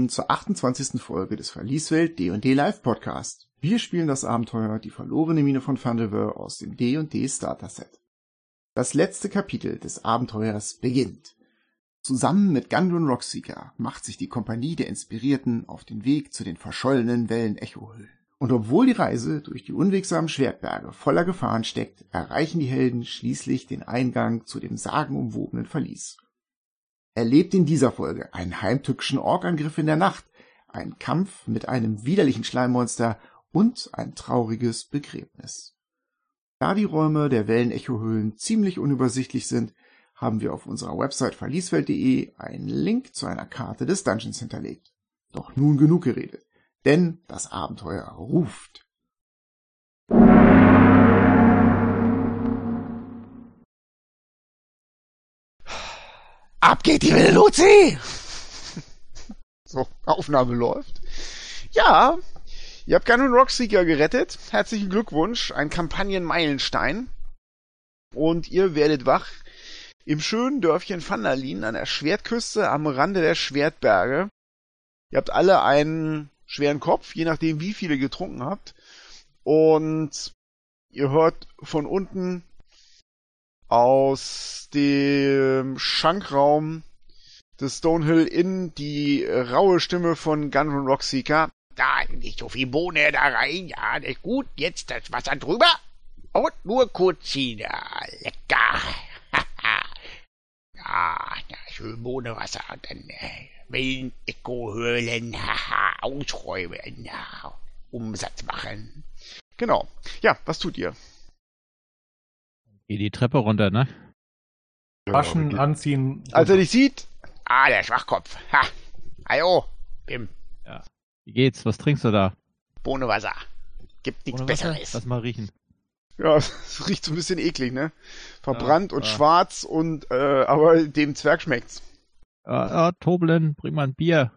willkommen zur 28. Folge des Verlieswelt D&D Live Podcast. Wir spielen das Abenteuer Die verlorene Mine von Fandelver aus dem D&D Starter Set. Das letzte Kapitel des Abenteuers beginnt. Zusammen mit Gundrun Rockseeker macht sich die Kompanie der Inspirierten auf den Weg zu den verschollenen Wellen-Echohöhlen. Und obwohl die Reise durch die unwegsamen Schwertberge voller Gefahren steckt, erreichen die Helden schließlich den Eingang zu dem sagenumwobenen Verlies. Erlebt in dieser Folge einen heimtückischen Orkangriff in der Nacht, einen Kampf mit einem widerlichen Schleimmonster und ein trauriges Begräbnis. Da die Räume der Wellenechohöhlen ziemlich unübersichtlich sind, haben wir auf unserer Website verlieswelt.de einen Link zu einer Karte des Dungeons hinterlegt. Doch nun genug geredet, denn das Abenteuer ruft. Ab geht die wilde Luzi! So, Aufnahme läuft. Ja, ihr habt Gun Rockseeker gerettet. Herzlichen Glückwunsch, ein Kampagnenmeilenstein. Und ihr werdet wach im schönen Dörfchen Vandalin an der Schwertküste am Rande der Schwertberge. Ihr habt alle einen schweren Kopf, je nachdem wie viele getrunken habt. Und ihr hört von unten aus dem Schankraum des Stonehill Inn die raue Stimme von Gunrun Rockseeker. Da, nicht so viel Bohne da rein. Ja, ist gut. Jetzt das Wasser drüber. Und nur kurz ziehen. Ja, lecker. ja, ja, schön Bohnenwasser. Und dann äh, Echo-Höhlen ausräumen. Ja, Umsatz machen. Genau. Ja, was tut ihr? Geh die Treppe runter, ne? Waschen, anziehen. Als er dich sieht, Ah, der Schwachkopf. Ha. Hallo, Bim. Wie geht's? Was trinkst du da? Bohnenwasser. Gibt nichts Wasser? Besseres. Lass mal riechen. ja, es riecht so ein bisschen eklig, ne? Verbrannt Ja, und ja. schwarz und, äh, aber dem Zwerg schmeckt's. Ah, ah, Toblen, bring mal ein Bier.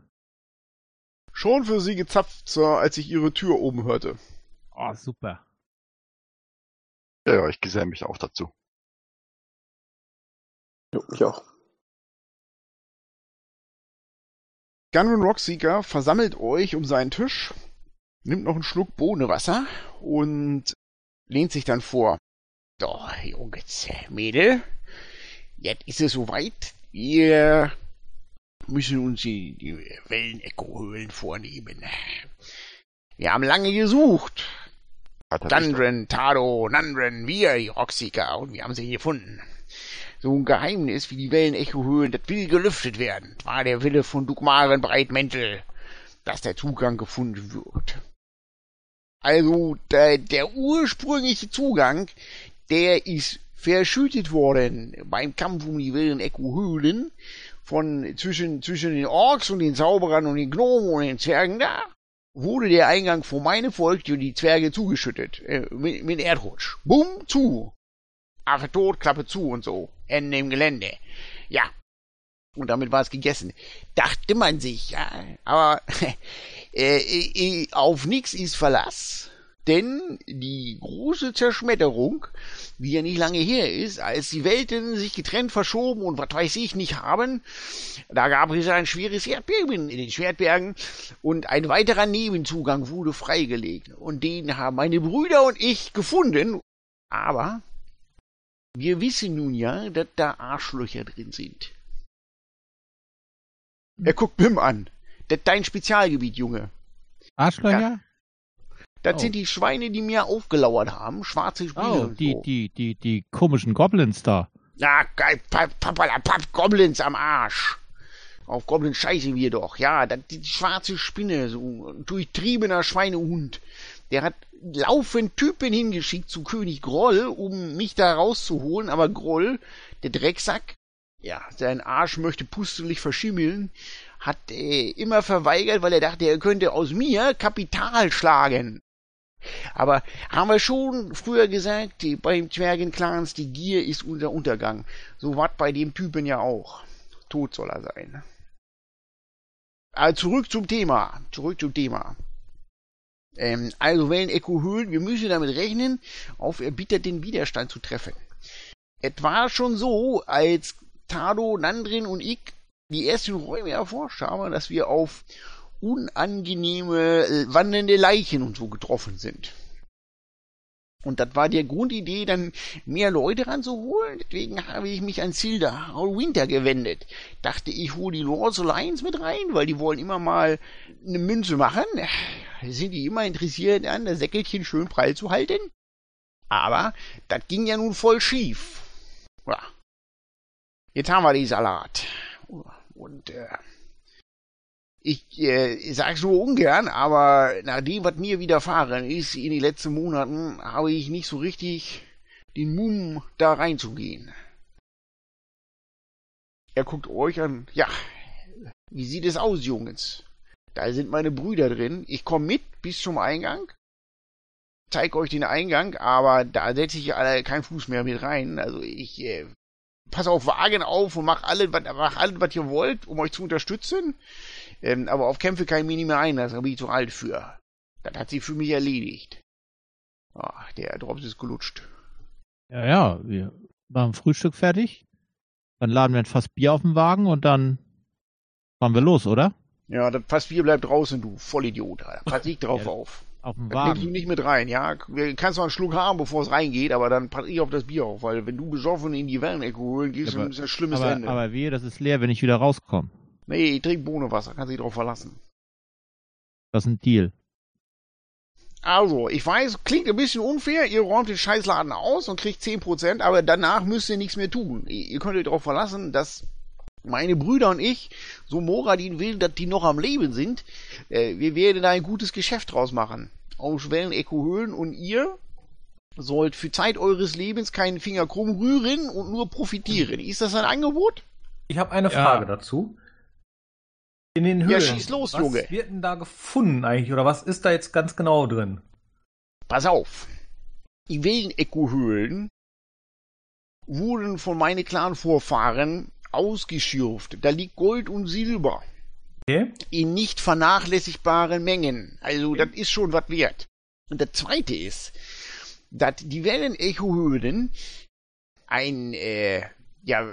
Schon für sie gezapft, als ich ihre Tür oben hörte. Oh, super. Ja, ja, ich geselle mich auch dazu. Jo, ich auch. Gunrun Rockseeker versammelt euch um seinen Tisch, nimmt noch einen Schluck Bohnenwasser und lehnt sich dann vor. So, Jungs, Mädel. Jetzt ist es soweit. Wir müssen uns die, die Wellenecho-Höhlen vornehmen. Wir haben lange gesucht. Dundren, Tado, Nandren, wir, die Rockseeker, und wir haben sie gefunden. So ein Geheimnis wie die Wellenecho-Höhlen, das will gelüftet werden. Das war der Wille von Dugmaren Breitmäntel, dass der Zugang gefunden wird. Also, der, der ursprüngliche Zugang, der ist verschüttet worden beim Kampf um die Wellenecho-Höhlen von zwischen, zwischen den Orks und den Zauberern und den Gnomen und den Zwergen da wurde der Eingang vor meine Volk und die Zwerge zugeschüttet. Äh, mit, mit Erdrutsch. Bumm, zu. Affe tot, Klappe zu und so. Ende im Gelände. Ja. Und damit war es gegessen. Dachte man sich, ja. Aber äh, äh, auf nix ist Verlass. Denn die große Zerschmetterung, die ja nicht lange her ist, als die Welten sich getrennt verschoben und was weiß ich nicht haben, da gab es ein schweres Erdbeben in den Schwertbergen und ein weiterer Nebenzugang wurde freigelegt. Und den haben meine Brüder und ich gefunden. Aber wir wissen nun ja, dass da Arschlöcher drin sind. Er guckt Bim an. Das ist dein Spezialgebiet, Junge. Arschlöcher? Das Oh. sind die Schweine, die mir aufgelauert haben. Schwarze Spiele Oh, die, so. die, die, die komischen Goblins da. Ja, geil, Pap- Papala, Pap, Goblins am Arsch. Auf Goblins scheißen wir doch. Ja, das, die schwarze Spinne, so ein durchtriebener Schweinehund. Der hat laufend Typen hingeschickt zu König Groll, um mich da rauszuholen, aber Groll, der Drecksack, ja, sein Arsch möchte pustelig verschimmeln, hat äh, immer verweigert, weil er dachte, er könnte aus mir Kapital schlagen. Aber haben wir schon früher gesagt, die, beim Zwergenclans, die Gier ist unser Untergang. So was bei dem Typen ja auch. Tot soll er sein. Aber zurück zum Thema. Zurück zum Thema. Ähm, also Wellen-Echo-Höhlen, wir müssen damit rechnen, auf erbitterten Widerstand zu treffen. Es war schon so, als Tado, Nandrin und ich die ersten Räume erforscht haben, dass wir auf unangenehme äh, wandelnde Leichen und so getroffen sind. Und das war die Grundidee, dann mehr Leute ranzuholen. Deswegen habe ich mich an Silda Winter gewendet. Dachte, ich hole die Lords Alliance mit rein, weil die wollen immer mal eine Münze machen. Sind die immer interessiert an, das Säckelchen schön prall zu halten? Aber das ging ja nun voll schief. Ja. Jetzt haben wir die Salat. Und äh, ich äh, sage so ungern, aber nach dem, was mir widerfahren ist in den letzten Monaten, habe ich nicht so richtig den Mumm, da reinzugehen. Er guckt euch an. Ja, wie sieht es aus, Jungs? Da sind meine Brüder drin. Ich komme mit bis zum Eingang. Zeig euch den Eingang, aber da setze ich alle keinen Fuß mehr mit rein. Also ich äh, passe auf Wagen auf und mach alles, was ihr wollt, um euch zu unterstützen. Ähm, aber auf Kämpfe kann ich mich nicht mehr einlassen, da bin ich zu alt für. Das hat sich für mich erledigt. Ach, der Drops ist gelutscht. Ja, ja, wir machen Frühstück fertig. Dann laden wir ein Fass Bier auf den Wagen und dann fahren wir los, oder? Ja, das Fass Bier bleibt draußen, du Vollidiot. Pass ich drauf ja, auf. Auf dem Wagen. Nimmst du nicht mit rein, ja? Du kannst noch einen Schluck haben, bevor es reingeht, aber dann pass ich auf das Bier auf, weil wenn du besoffen in die Wellenecke holen gehst, ja, aber, ist ein schlimmes aber, Ende. Aber wehe, das ist leer, wenn ich wieder rauskomme. Nee, ich trinke Bohnenwasser, kann sich drauf verlassen. Das ist ein Deal. Also, ich weiß, klingt ein bisschen unfair, ihr räumt den Scheißladen aus und kriegt 10%, aber danach müsst ihr nichts mehr tun. Ihr könnt euch darauf verlassen, dass meine Brüder und ich, so Moradin will, dass die noch am Leben sind, äh, wir werden da ein gutes Geschäft draus machen. Aus Wellenecho-Höhlen und ihr sollt für Zeit eures Lebens keinen Finger krumm rühren und nur profitieren. Ist das ein Angebot? Ich habe eine Frage ja. dazu. In den Höhlen. Ja, schieß los, was Junge. Was wird denn da gefunden eigentlich? Oder was ist da jetzt ganz genau drin? Pass auf. Die Wellenecho-Höhlen wurden von meinen Clan-Vorfahren ausgeschürft. Da liegt Gold und Silber. Okay. In nicht vernachlässigbaren Mengen. Also, okay. das ist schon was wert. Und das zweite ist, dass die Wellenecho-Höhlen ein äh, ja,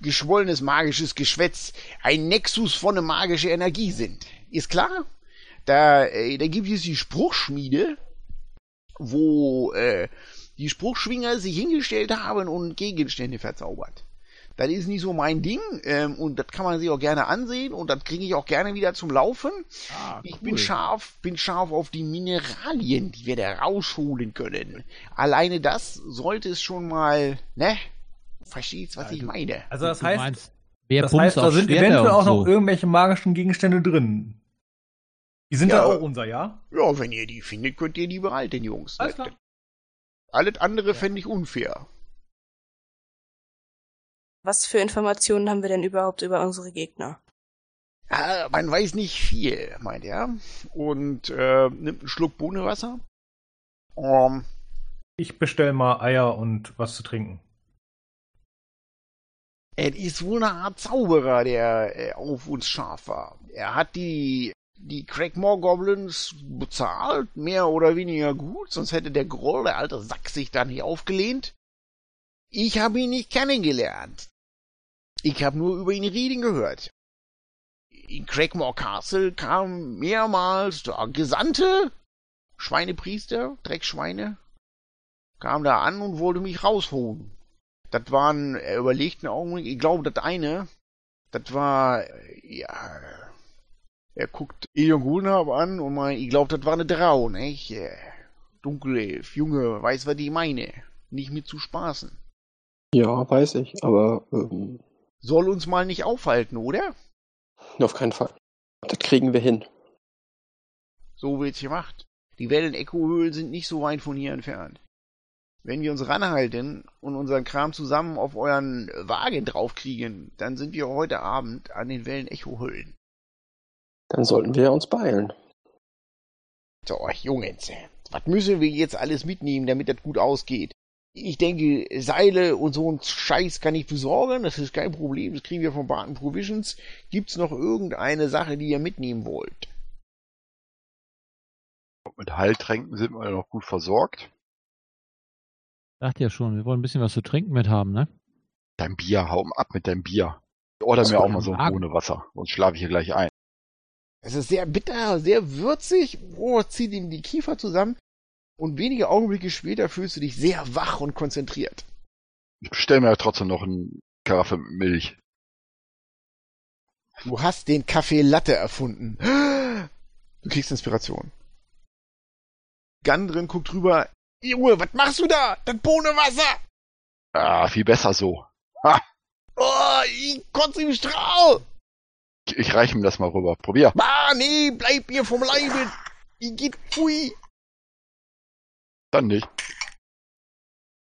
geschwollenes magisches Geschwätz ein Nexus von einer magischen Energie sind. Ist klar? Da, äh, da gibt es die Spruchschmiede, wo äh, die Spruchschwinger sich hingestellt haben und Gegenstände verzaubert. Das ist nicht so mein Ding ähm, und das kann man sich auch gerne ansehen und das kriege ich auch gerne wieder zum Laufen. Ah, cool. Ich bin scharf, bin scharf auf die Mineralien, die wir da rausholen können. Alleine das sollte es schon mal, ne, Verstehst, was ja, ich meine? Also das heißt, meinst, das heißt, da sind Schwerter eventuell auch noch so. irgendwelche magischen Gegenstände drin. Die sind ja, auch unser, ja? Ja, wenn ihr die findet, könnt ihr die behalten, Jungs. Alles, klar. Alles andere ja. fände ich unfair. Was für Informationen haben wir denn überhaupt über unsere Gegner? Ah, man weiß nicht viel, meint er. Und äh, nimmt einen Schluck Bohnenwasser. Um, ähm, ich bestell mal Eier und was zu trinken. Es ist wohl eine Art Zauberer, der äh, auf uns scharf war. Er hat die, die Craigmore Goblins bezahlt, mehr oder weniger gut, sonst hätte der Groll, der alte Sack, sich da nicht aufgelehnt. Ich habe ihn nicht kennengelernt. Ich habe nur über ihn reden gehört. In Craigmore Castle kam mehrmals der Gesandte, Schweinepriester, Dreckschweine, kam da an und wollte mich rausholen. Das waren, er überlegt einen Augenblick, ich glaube, das eine, das war, ja, er guckt Elion Gulnab an und meint, ich glaube, das war eine Drau, nicht? Dunkelelf, Junge, weiß, was ich meine. Nicht mit zu spaßen. Ja, weiß ich, aber, ähm, Soll uns mal nicht aufhalten, oder? Auf keinen Fall. Das kriegen wir hin. So wird's gemacht. Die Wellen-Echo-Höhlen sind nicht so weit von hier entfernt. Wenn wir uns ranhalten und unseren Kram zusammen auf euren Wagen draufkriegen, dann sind wir heute Abend an den Wellen Echo-Hüllen. Dann sollten wir uns beeilen. So, Jungs, was müssen wir jetzt alles mitnehmen, damit das gut ausgeht? Ich denke, Seile und so ein Scheiß kann ich besorgen, das ist kein Problem, das kriegen wir von Barton Provisions. Gibt's noch irgendeine Sache, die ihr mitnehmen wollt? Mit Heiltränken sind wir noch gut versorgt. Sagt ja schon, wir wollen ein bisschen was zu trinken mit haben, ne? Dein Bier, hau ab mit deinem Bier. Order mir auch mal so ohne Wasser, sonst schlafe ich hier gleich ein. Es ist sehr bitter, sehr würzig. Oh, zieht ihm die Kiefer zusammen. Und wenige Augenblicke später fühlst du dich sehr wach und konzentriert. Ich bestell mir ja trotzdem noch eine Karaffe mit Milch. Du hast den Kaffee Latte erfunden. Du kriegst Inspiration. Gandrin guckt rüber. Junge, was machst du da? Das Bohnenwasser! Ah, viel besser so. Ha! Oh, ich kotze im Strahl! Ich, ich reiche ihm das mal rüber. Probier. Ah, nee, bleib mir vom Leibe. Ich geht pfui. Dann nicht.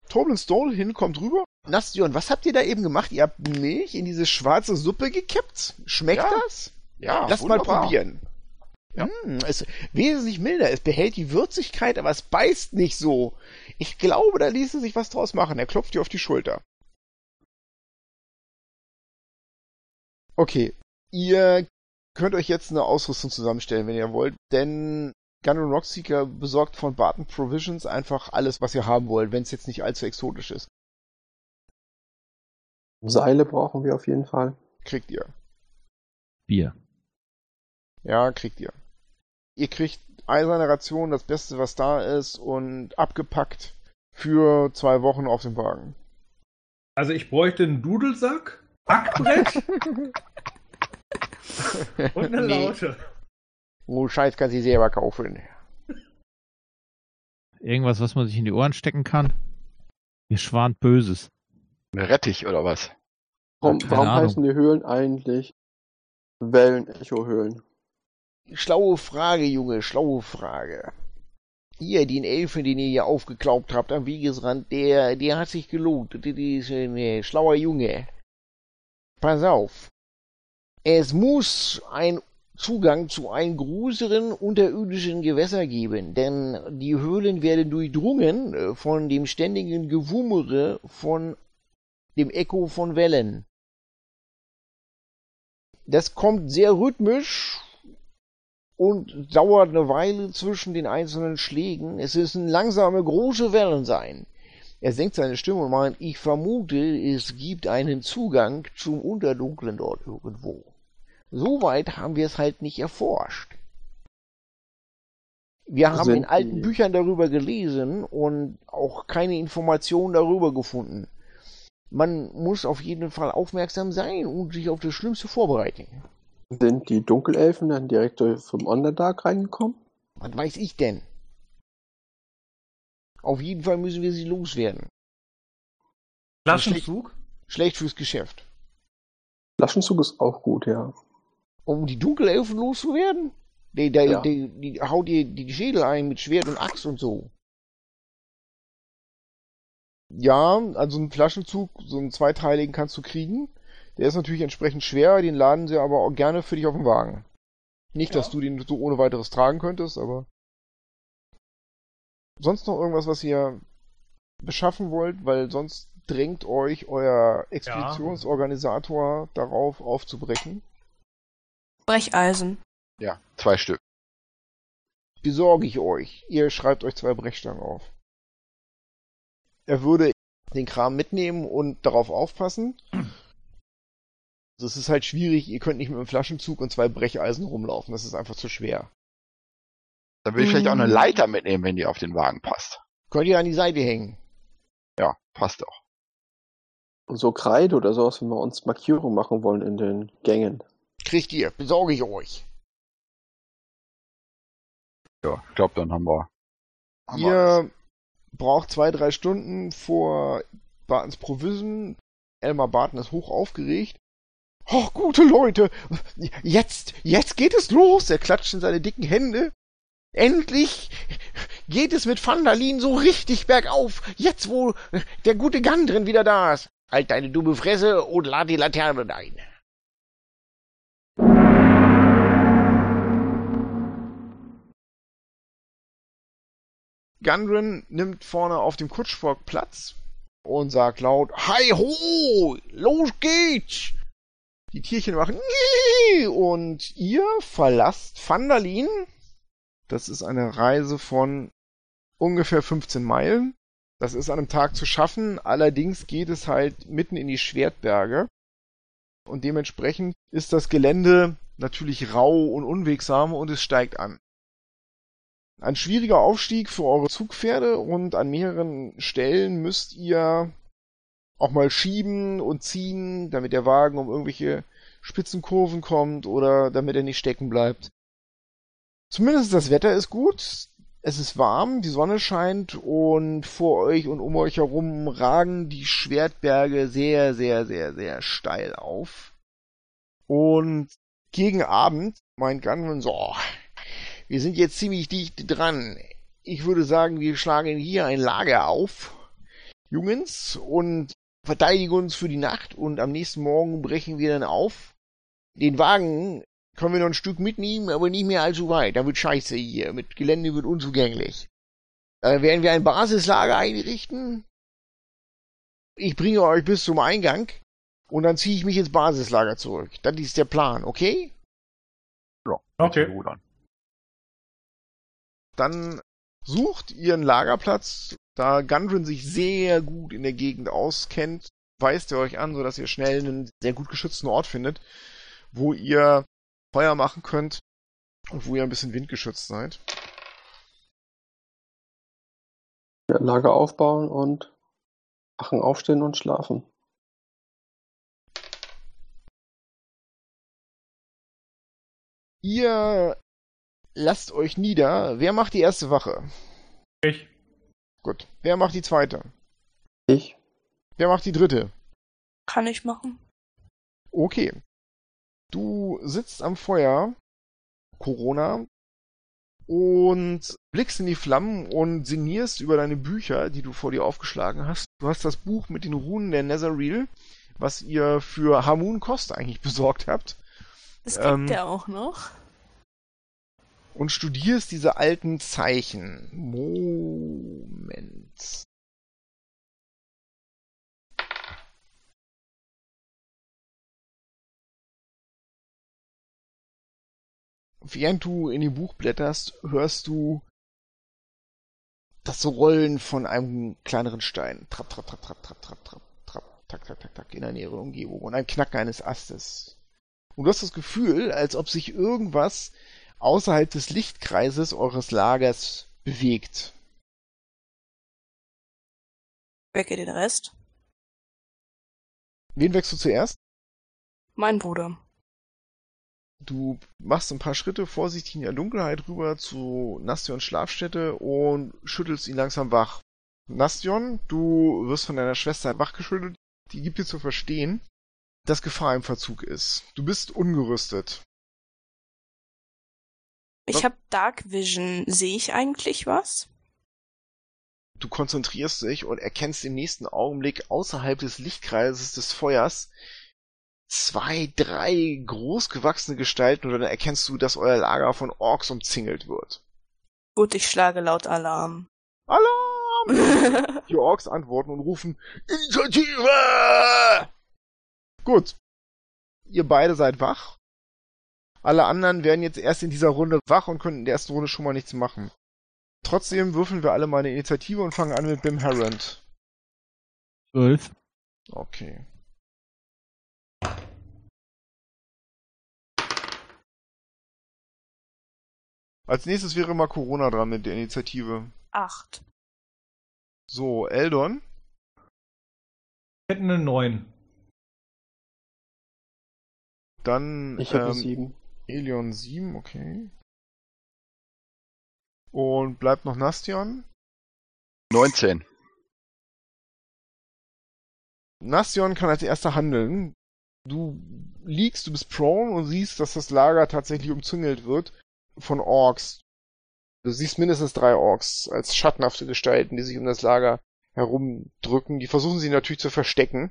Torbin Stone hin, kommt rüber. Nastion, was habt ihr da eben gemacht? Ihr habt Milch in diese schwarze Suppe gekippt? Schmeckt ja. das? Ja, Lass wunderbar. mal probieren. Ja. Hm, es ist wesentlich milder. Es behält die Würzigkeit, aber es beißt nicht so. Ich glaube, da ließe sich was draus machen. Er klopft dir auf die Schulter. Okay. Ihr könnt euch jetzt eine Ausrüstung zusammenstellen, wenn ihr wollt, denn Gun Rockseeker besorgt von Barton Provisions einfach alles, was ihr haben wollt, wenn es jetzt nicht allzu exotisch ist. Seile brauchen wir auf jeden Fall. Kriegt ihr. Bier. Ja, kriegt ihr. Ihr kriegt eiserne Ration, das Beste, was da ist, und abgepackt für zwei Wochen auf dem Wagen. Also ich bräuchte einen Dudelsack, Backbrett und eine nee. Laute. Oh, Scheiß kann sie selber kaufen. Irgendwas, was man sich in die Ohren stecken kann? Ihr schwant Böses. Rettich oder was? Warum, warum heißen die Höhlen eigentlich Wellen-Echo-Höhlen? Schlaue Frage, Junge, schlaue Frage. Hier, den Elfen, den ihr hier aufgeklaubt habt am Wegesrand, der, der hat sich. Der, der ist ein äh, schlauer Junge. Pass auf. Es muss ein Zugang zu einem größeren unterirdischen Gewässer geben, denn die Höhlen werden durchdrungen äh, von dem ständigen Gewummere von dem Echo von Wellen. Das kommt sehr rhythmisch und dauert eine Weile zwischen den einzelnen Schlägen. Es müssen langsame, große Wellen sein. Er senkt seine Stimme und meint, ich vermute, es gibt einen Zugang zum Unterdunklen dort irgendwo. Soweit haben wir es halt nicht erforscht. Wir haben in alten Büchern darüber gelesen und auch keine Informationen darüber gefunden man muss auf jeden Fall aufmerksam sein und sich auf das Schlimmste vorbereiten. Sind die Dunkelelfen dann direkt vom Underdark reingekommen? Was weiß ich denn? Auf jeden Fall müssen wir sie loswerden. Flaschenzug? Schlecht, schlecht fürs Geschäft. Flaschenzug ist auch gut, ja. Um die Dunkelelfen loszuwerden? Die, die, ja. die, die, haut dir die Schädel ein mit Schwert und Axt und so. Ja, also einen Flaschenzug, so einen zweiteiligen kannst du kriegen. Der ist natürlich entsprechend schwer, den laden sie aber auch gerne für dich auf den Wagen. Nicht, ja. dass du den so ohne weiteres tragen könntest, aber. Sonst noch irgendwas, was ihr beschaffen wollt, weil sonst drängt euch euer Expeditionsorganisator ja. darauf aufzubrechen. Brecheisen. Ja, zwei Stück. Besorge ich euch. Ihr schreibt euch zwei Brechstangen auf er würde den Kram mitnehmen und darauf aufpassen. Das ist halt schwierig, ihr könnt nicht mit einem Flaschenzug und zwei Brecheisen rumlaufen, das ist einfach zu schwer. Dann will ich vielleicht auch eine mhm. Leiter mitnehmen, wenn die auf den Wagen passt. Könnt ihr an die Seite hängen. Ja, passt auch. So Kreide oder sowas, wenn wir uns Markierungen machen wollen in den Gängen. Kriegt ihr, besorge ich euch. Ja, ich glaube, dann haben wir. Haben ihr braucht zwei, drei Stunden vor Bartons Provision. Elmar Barton ist hoch aufgeregt. Oh, gute Leute, jetzt, jetzt geht es los. Er klatscht in seine dicken Hände. Endlich geht es mit Vandalin so richtig bergauf. Jetzt, wo der gute Gandrin wieder da ist. Halt deine dumme Fresse und lad die Laterne ein. Gundren nimmt vorne auf dem Kutschbock Platz und sagt laut, Hi ho, los geht's! Die Tierchen machen und ihr verlasst Vandalin. Das ist eine Reise von ungefähr 15 Meilen. Das ist an einem Tag zu schaffen, allerdings geht es halt mitten in die Schwertberge. und dementsprechend ist das Gelände natürlich rau und unwegsam und es steigt an. Ein schwieriger Aufstieg für eure Zugpferde und an mehreren Stellen müsst ihr auch mal schieben und ziehen, damit der Wagen um irgendwelche Spitzenkurven kommt oder damit er nicht stecken bleibt. Zumindest das Wetter ist gut, es ist warm, die Sonne scheint und vor euch und um euch herum ragen die Schwertberge sehr, sehr, sehr, sehr steil auf. Und gegen Abend meint Gunman so, wir sind jetzt ziemlich dicht dran. Ich würde sagen, wir schlagen hier ein Lager auf, Jungens, und verteidigen uns für die Nacht und am nächsten Morgen brechen wir dann auf. Den Wagen können wir noch ein Stück mitnehmen, aber nicht mehr allzu weit. Da wird scheiße hier. Mit Gelände wird unzugänglich. Da werden wir ein Basislager einrichten. Ich bringe euch bis zum Eingang und dann ziehe ich mich ins Basislager zurück. Das ist der Plan, okay? Ja, okay. Dann sucht ihr einen Lagerplatz, da Gundren sich sehr gut in der Gegend auskennt, weist er euch an, sodass ihr schnell einen sehr gut geschützten Ort findet, wo ihr Feuer machen könnt und wo ihr ein bisschen windgeschützt seid. Ja, Lager aufbauen und machen aufstehen und schlafen. Ihr lasst euch nieder. Wer macht die erste Wache? Ich. Gut. Wer macht die zweite? Ich. Wer macht die dritte? Kann ich machen. Okay. Du sitzt am Feuer, Corona, und blickst in die Flammen und sinnierst über deine Bücher, die du vor dir aufgeschlagen hast. Du hast das Buch mit den Runen der Netherreal, was ihr für Hamun Kost eigentlich besorgt habt. Das gibt ähm, er auch noch. Und studierst diese alten Zeichen. Moment. während du in dem Buch blätterst, hörst du das Rollen von einem kleineren Stein. Trapp, trapp, trapp, trapp, trapp, trapp, trapp, trapp, tak, tak, tak, tak, in der näheren Umgebung. Und ein Knacken eines Astes. Und du hast das Gefühl, als ob sich irgendwas außerhalb des Lichtkreises eures Lagers bewegt. Wecke den Rest. Wen wächst du zuerst? Mein Bruder. Du machst ein paar Schritte vorsichtig in der Dunkelheit rüber zu Nastions Schlafstätte und schüttelst ihn langsam wach. Nastion, du wirst von deiner Schwester wachgeschüttelt. Die gibt dir zu verstehen, dass Gefahr im Verzug ist. Du bist ungerüstet. Ich habe Dark Vision. Sehe ich eigentlich was? Du konzentrierst dich und erkennst im nächsten Augenblick außerhalb des Lichtkreises des Feuers zwei, drei großgewachsene Gestalten und dann erkennst du, dass euer Lager von Orks umzingelt wird. Gut, ich schlage laut Alarm. Alarm! Die Orks antworten und rufen Initiative! Gut. Ihr beide seid wach. Alle anderen werden jetzt erst in dieser Runde wach und können in der ersten Runde schon mal nichts machen. Trotzdem würfeln wir alle mal eine Initiative und fangen an mit Bim Harrand. Zwölf. Okay. Als nächstes wäre mal Corona dran mit der Initiative. Acht. So, Eldon? Hätten eine neun. Dann ich habe ähm, sieben. Elion sieben, okay. Und bleibt noch Nastion? 19. Nastion kann als erster handeln. Du liegst, du bist prone und siehst, dass das Lager tatsächlich umzingelt wird von Orks. Du siehst mindestens drei Orks als schattenhafte Gestalten, die sich um das Lager herumdrücken. Die versuchen sie natürlich zu verstecken.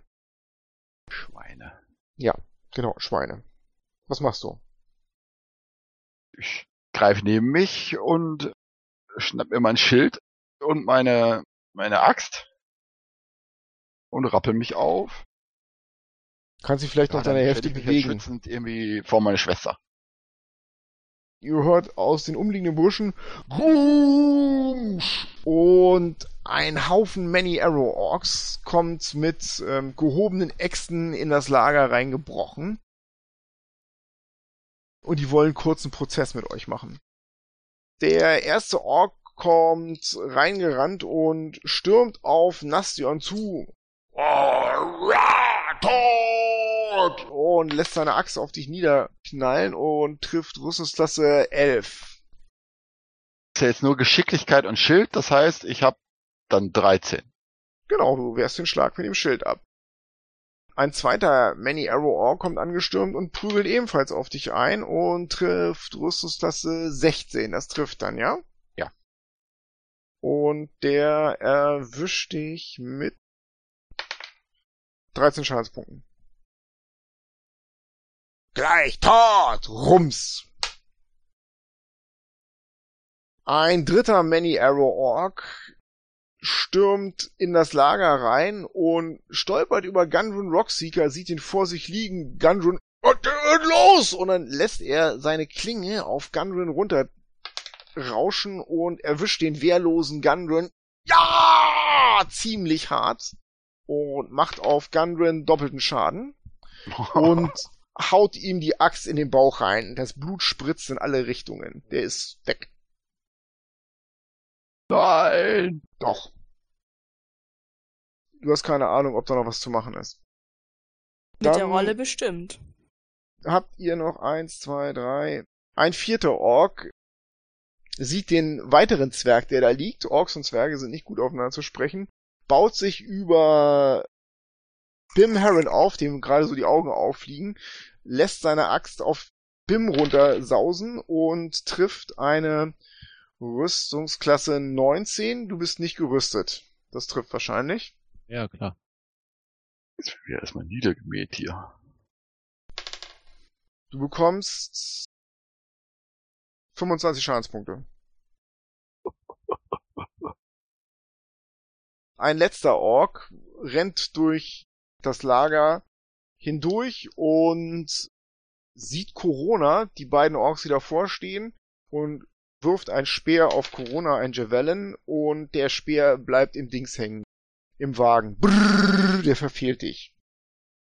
Schweine. Ja, genau, Schweine. Was machst du? Ich greife neben mich und schnapp mir mein Schild und meine, meine Axt und rappel mich auf. Kannst du vielleicht ja, noch deine Hälfte bewegen? Schützend irgendwie vor meine Schwester. Ihr hört aus den umliegenden Burschen und ein Haufen Many Arrow Orks kommt mit ähm, gehobenen Äxten in das Lager reingebrochen. Und die wollen kurzen Prozess mit euch machen. Der erste Ork kommt reingerannt und stürmt auf Nastion zu. Und lässt seine Axt auf dich niederknallen und trifft Rüstungsklasse 11. Das ist jetzt nur Geschicklichkeit und Schild, das heißt, ich habe dann 13. Genau, du wehrst den Schlag mit dem Schild ab. Ein zweiter Many Arrow Orc kommt angestürmt und prügelt ebenfalls auf dich ein und trifft Rüstungsklasse 16. Das trifft dann, ja? Ja. Und der erwischt dich mit 13 Schadenspunkten. Gleich tot! Rums! Ein dritter Many Arrow Orc stürmt in das Lager rein und stolpert über Gundrun Rockseeker, sieht ihn vor sich liegen, Gundrun, los! Und dann lässt er seine Klinge auf Gundrun runter rauschen und erwischt den wehrlosen Gundrun, ja, ziemlich hart und macht auf Gundrun doppelten Schaden und haut ihm die Axt in den Bauch rein. Das Blut spritzt in alle Richtungen. Der ist weg. Nein! Doch. Du hast keine Ahnung, ob da noch was zu machen ist. Mit Dann der Rolle bestimmt. Habt ihr noch eins, zwei, drei. Ein vierter Ork sieht den weiteren Zwerg, der da liegt. Orks und Zwerge sind nicht gut aufeinander zu sprechen. Baut sich über Bim Heron auf, dem gerade so die Augen auffliegen, lässt seine Axt auf Bim runtersausen und trifft eine Rüstungsklasse 19. Du bist nicht gerüstet. Das trifft wahrscheinlich. Ja, klar. Jetzt werden wir erstmal niedergemäht hier. Du bekommst 25 Schadenspunkte. Ein letzter Ork rennt durch das Lager hindurch und sieht Corona, die beiden Orks, die davor stehen, und wirft ein Speer auf Corona, ein Javelin, und der Speer bleibt im Dings hängen. Im Wagen. Brrr, der verfehlt dich.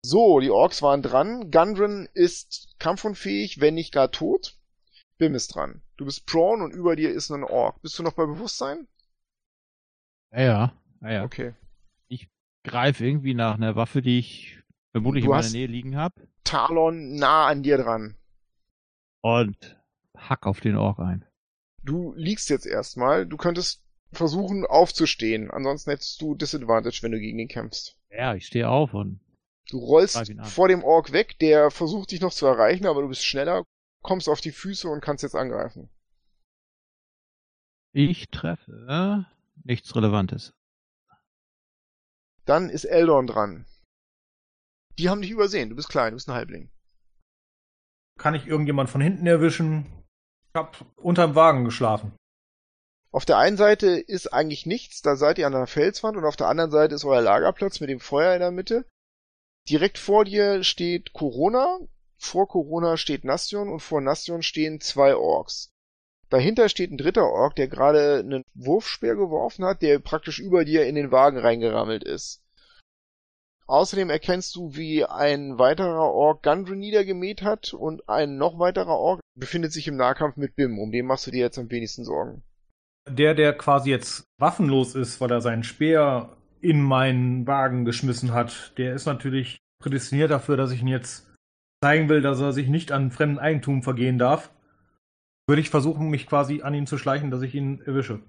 So, die Orks waren dran. Gundren ist kampfunfähig, wenn nicht gar tot. Bim ist dran. Du bist prone und über dir ist ein Ork. Bist du noch bei Bewusstsein? Ja, ja. ja, ja. Okay. Ich greife irgendwie nach einer Waffe, die ich vermutlich du in meiner Nähe liegen habe. Talon nah an dir dran. Und hack auf den Ork ein du liegst jetzt erstmal, du könntest versuchen aufzustehen, ansonsten hättest du Disadvantage, wenn du gegen ihn kämpfst. Ja, ich stehe auf und Du rollst vor dem Ork weg, der versucht dich noch zu erreichen, aber du bist schneller, kommst auf die Füße und kannst jetzt angreifen. Ich treffe nichts Relevantes. Dann ist Eldon dran. Die haben dich übersehen, du bist klein, du bist ein Halbling. Kann ich irgendjemand von hinten erwischen? Hab unterm Wagen geschlafen. Auf der einen Seite ist eigentlich nichts, da seid ihr an einer Felswand und auf der anderen Seite ist euer Lagerplatz mit dem Feuer in der Mitte. Direkt vor dir steht Corona, vor Corona steht Nastion und vor Nastion stehen zwei Orks. Dahinter steht ein dritter Ork, der gerade einen Wurfspeer geworfen hat, der praktisch über dir in den Wagen reingerammelt ist. Außerdem erkennst du, wie ein weiterer Ork Gundren niedergemäht hat und ein noch weiterer Ork befindet sich im Nahkampf mit Bim. Um den machst du dir jetzt am wenigsten Sorgen. Der, der quasi jetzt waffenlos ist, weil er seinen Speer in meinen Wagen geschmissen hat, der ist natürlich prädestiniert dafür, dass ich ihn jetzt zeigen will, dass er sich nicht an fremden Eigentum vergehen darf. Würde ich versuchen, mich quasi an ihn zu schleichen, dass ich ihn erwische.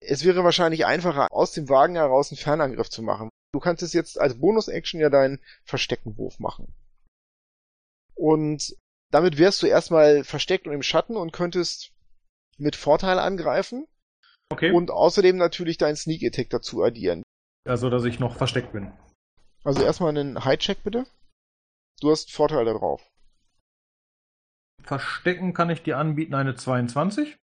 Es wäre wahrscheinlich einfacher, aus dem Wagen heraus einen Fernangriff zu machen. Du kannst es jetzt als Bonus-Action ja deinen Versteckenwurf machen. Und damit wärst du erstmal versteckt und im Schatten und könntest mit Vorteil angreifen. Okay. Und außerdem natürlich deinen Sneak Attack dazu addieren. Also, dass ich noch versteckt bin. Also erstmal einen High-Check bitte. Du hast Vorteile drauf. Verstecken kann ich dir anbieten eine 22.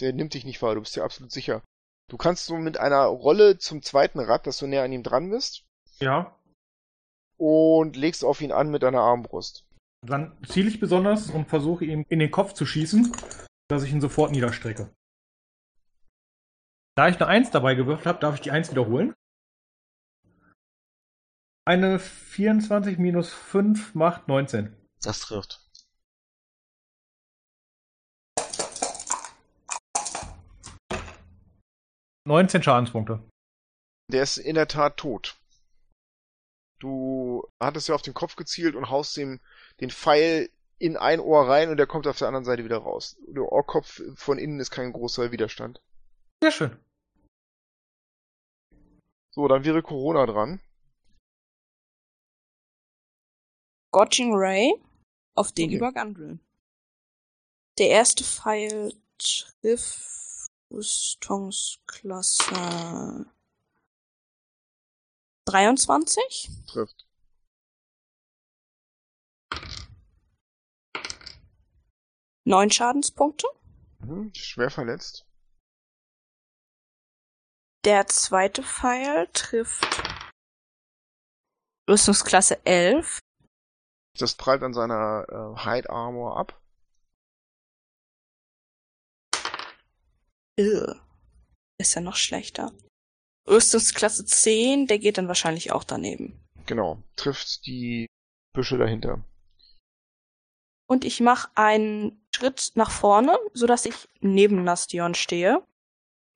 Der nimmt dich nicht wahr, du bist dir absolut sicher. Du kannst so mit einer Rolle zum zweiten Rad, dass du näher an ihm dran bist. Ja. Und legst auf ihn an mit deiner Armbrust. Dann ziele ich besonders und versuche ihm in den Kopf zu schießen, dass ich ihn sofort niederstrecke. Da ich eine 1 dabei gewürfelt habe, darf ich die 1 wiederholen. Eine 24 minus 5 macht 19. Das trifft. Neunzehn Schadenspunkte. Der ist in der Tat tot. Du hattest ja auf den Kopf gezielt und haust dem den Pfeil in ein Ohr rein und der kommt auf der anderen Seite wieder raus. Der Ohrkopf von innen ist kein großer Widerstand. Sehr schön. So, dann wäre Corona dran. Scorching Ray auf den Okay. über Gundren. Der erste Pfeil trifft Rüstungsklasse 23. Trifft. Neun Schadenspunkte. Mhm, schwer verletzt. Der zweite Pfeil trifft Rüstungsklasse 11. Das prallt an seiner äh, Hide Armor ab. Irr. Ist ja noch schlechter. Rüstungsklasse 10, der geht dann wahrscheinlich auch daneben. Genau. Trifft die Büsche dahinter. Und ich mache einen Schritt nach vorne, sodass ich neben Nastion stehe.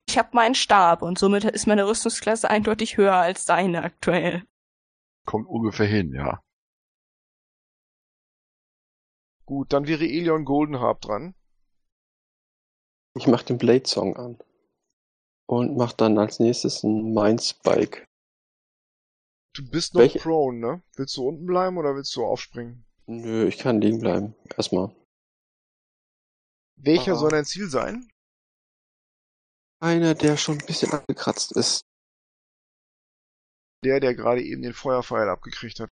Ich habe meinen Stab und somit ist meine Rüstungsklasse eindeutig höher als seine aktuell. Kommt ungefähr hin, ja. Gut, dann wäre Elion Goldenharp dran. Ich mach den Blade Song an. Und mach dann als nächstes einen Mind Spike. Du bist noch Welche- prone, ne? Willst du unten bleiben oder willst du aufspringen? Nö, ich kann liegen bleiben. Erstmal. Welcher Ah. soll dein Ziel sein? Einer, der schon ein bisschen angekratzt ist. Der, der gerade eben den Feuerpfeil abgekriegt hat.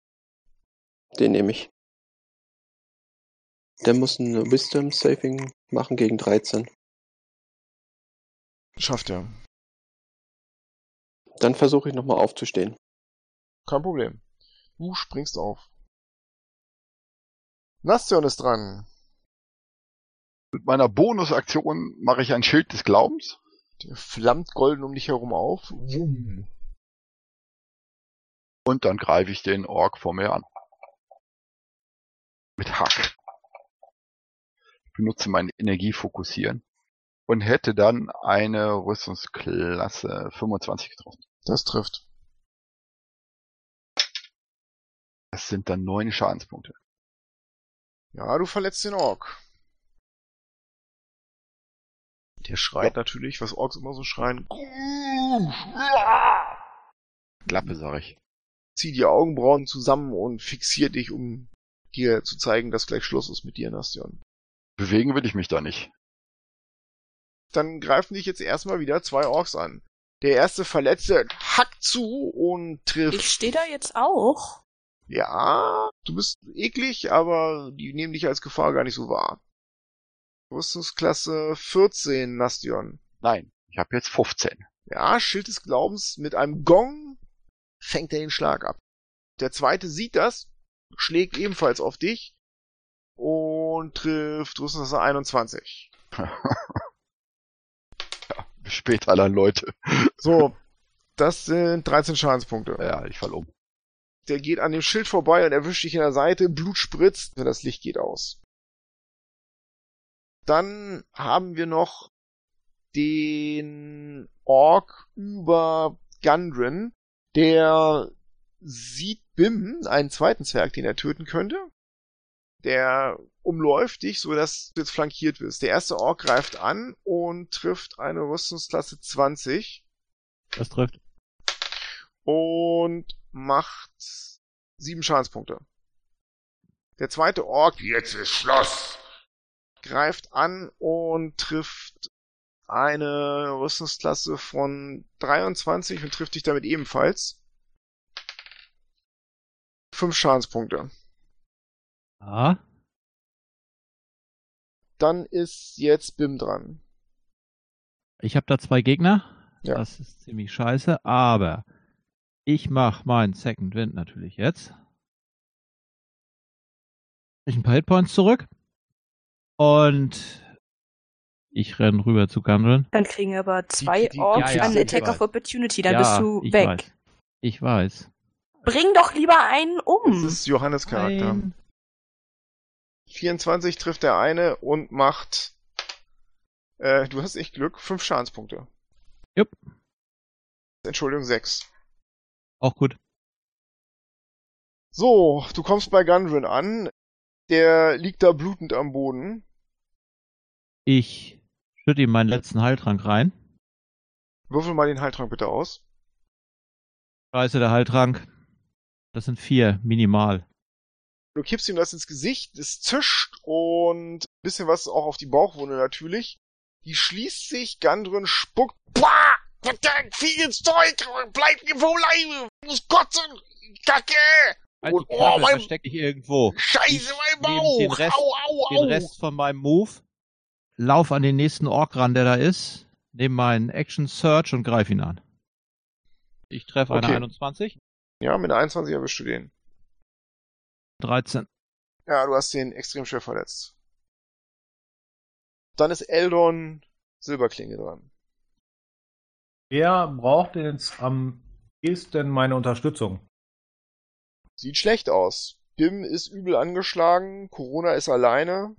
Den nehme ich. Der muss ein Wisdom Saving machen gegen 13. Schafft er. Dann versuche ich nochmal aufzustehen. Kein Problem. Du springst auf. Nastion ist dran. Mit meiner Bonusaktion mache ich ein Schild des Glaubens. Der flammt golden um dich herum auf. Und dann greife ich den Ork vor mir an. Mit Hack. Ich benutze meine Energie fokussieren. Und hätte dann eine Rüstungsklasse 25 getroffen. Das trifft. Das sind dann neun Schadenspunkte. Ja, du verletzt den Ork. Der schreit natürlich, was Orks immer so schreien. Klappe, sag ich. Zieh die Augenbrauen zusammen und fixier dich, um dir zu zeigen, dass gleich Schluss ist mit dir, Nastion. Bewegen will ich mich da nicht. Dann greifen dich jetzt erstmal wieder zwei Orks an. Der erste Verletzte hackt zu und trifft. Ich stehe da jetzt auch. Ja, du bist eklig, aber die nehmen dich als Gefahr gar nicht so wahr. Rüstungsklasse 14, Nastion. Nein, ich habe jetzt 15. Ja, Schild des Glaubens mit einem Gong fängt er den Schlag ab. Der zweite sieht das, schlägt ebenfalls auf dich und trifft Rüstungsklasse 21. Später dann, Leute. So, das sind 13 Schadenspunkte. Ja, ich fall um. Der geht an dem Schild vorbei und erwischt dich in der Seite, Blut spritzt, das Licht geht aus. Dann haben wir noch den Ork über Gundren, der sieht Bim, einen zweiten Zwerg, den er töten könnte. Der umläuft dich, so dass du jetzt flankiert wirst. Der erste Ork greift an und trifft eine Rüstungsklasse 20 Das trifft. und macht sieben Schadenspunkte. Der zweite Ork Jetzt ist Schluss. greift an und trifft eine Rüstungsklasse von 23 und trifft dich damit ebenfalls. Fünf Schadenspunkte. Ah, Dann ist jetzt Bim dran. ich habe da zwei Gegner. Ja. Das ist ziemlich scheiße, aber ich mache meinen Second Wind natürlich jetzt. Ich ein paar Hitpoints zurück und Ich renn rüber zu Gundren. Dann kriegen aber zwei die- die- Orks ja, ja, einen Attack of Opportunity, dann ja, bist du ich weg. Weiß. Ich weiß. Bring doch lieber einen Das um. ist Johannes Charakter. Nein. 24 trifft der eine und macht, äh, du hast echt Glück, 5 Schadenspunkte. Jupp. Entschuldigung, 6. Auch gut. So, du kommst bei Gundren an. Der liegt da blutend am Boden. Ich schütte ihm meinen letzten Heiltrank rein. Würfel mal den Heiltrank bitte aus. Scheiße, der Heiltrank. Das sind vier, minimal. Du kippst ihm das ins Gesicht, es zischt und ein bisschen was auch auf die Bauchwunde natürlich. Die schließt sich, Gundren spuckt. Pah! Verdammt, fieses Zeug! Bleib mir vom Leibe! Ich muss kotzen! Kacke! Halt Und- oh, mein- versteck ich irgendwo. Scheiße, mein Bauch! den Rest- au, au, Den au! Rest von meinem Move. Lauf an den nächsten Ork ran, der da ist. Nehme meinen Action Search und greif ihn an. Ich treffe eine Okay. 21. Ja, mit der 21 erwischst du den. 13. Ja, du hast den extrem schwer verletzt. Dann ist Eldon Silberklinge dran. Wer braucht denn jetzt am ehesten meine Unterstützung? Sieht schlecht aus. Bim ist übel angeschlagen, Corona ist alleine.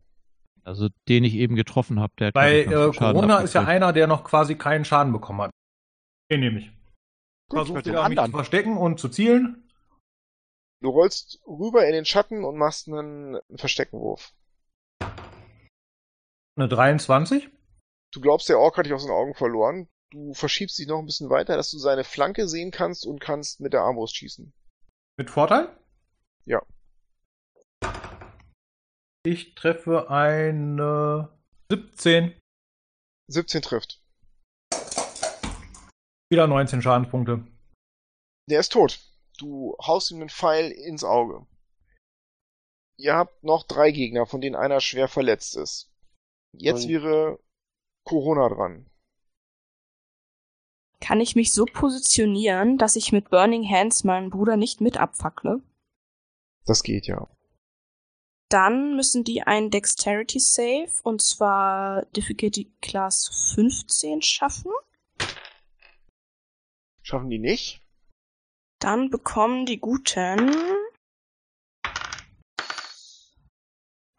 Also den ich eben getroffen habe, der hat Bei äh, Corona ist ja einer, der noch quasi keinen Schaden bekommen hat. Den nehme ich. Gut, Versucht mit dem wieder mich zu verstecken und zu zielen. Du rollst rüber in den Schatten und machst einen Versteckenwurf. Eine 23. Du glaubst, der Ork hat dich aus den Augen verloren. Du verschiebst dich noch ein bisschen weiter, dass du seine Flanke sehen kannst und kannst mit der Armbrust schießen. Mit Vorteil? Ja. Ich treffe eine 17. 17 trifft. Wieder 19 Schadenspunkte. Der ist tot. Du haust ihm einen Pfeil ins Auge. Ihr habt noch drei Gegner, von denen einer schwer verletzt ist. Jetzt Und- wäre Corona dran. Kann ich mich so positionieren, dass ich mit Burning Hands meinen Bruder nicht mit abfackle? Das geht ja. Dann müssen die einen Dexterity Save und zwar Difficulty Class 15 schaffen. Schaffen die nicht? Dann bekommen die Guten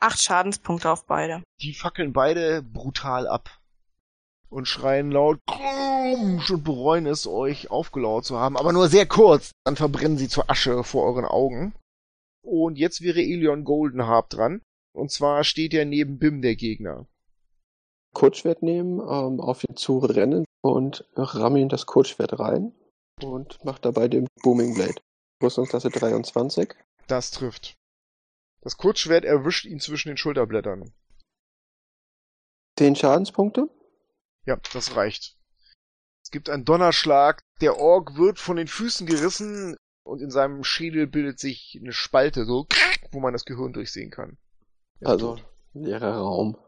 acht Schadenspunkte auf beide. Die fackeln beide brutal ab. Und schreien laut Krumsch und bereuen es, euch aufgelauert zu haben, aber nur sehr kurz. Dann verbrennen sie zur Asche vor euren Augen. Und jetzt wäre Elion Goldenharp dran. Und zwar steht er neben Bim, der Gegner. Kurzschwert nehmen, ähm, auf ihn zu rennen und ramme ihn das Kurzschwert rein und mach dabei den Booming Blade. Rüstungsklasse 23. Das trifft. Das Kurzschwert erwischt ihn zwischen den Schulterblättern. 10 Schadenspunkte. Ja, das reicht. Es gibt einen Donnerschlag, der Ork wird von den Füßen gerissen und in seinem Schädel bildet sich eine Spalte, so, wo man das Gehirn durchsehen kann. Ist Also leerer Raum.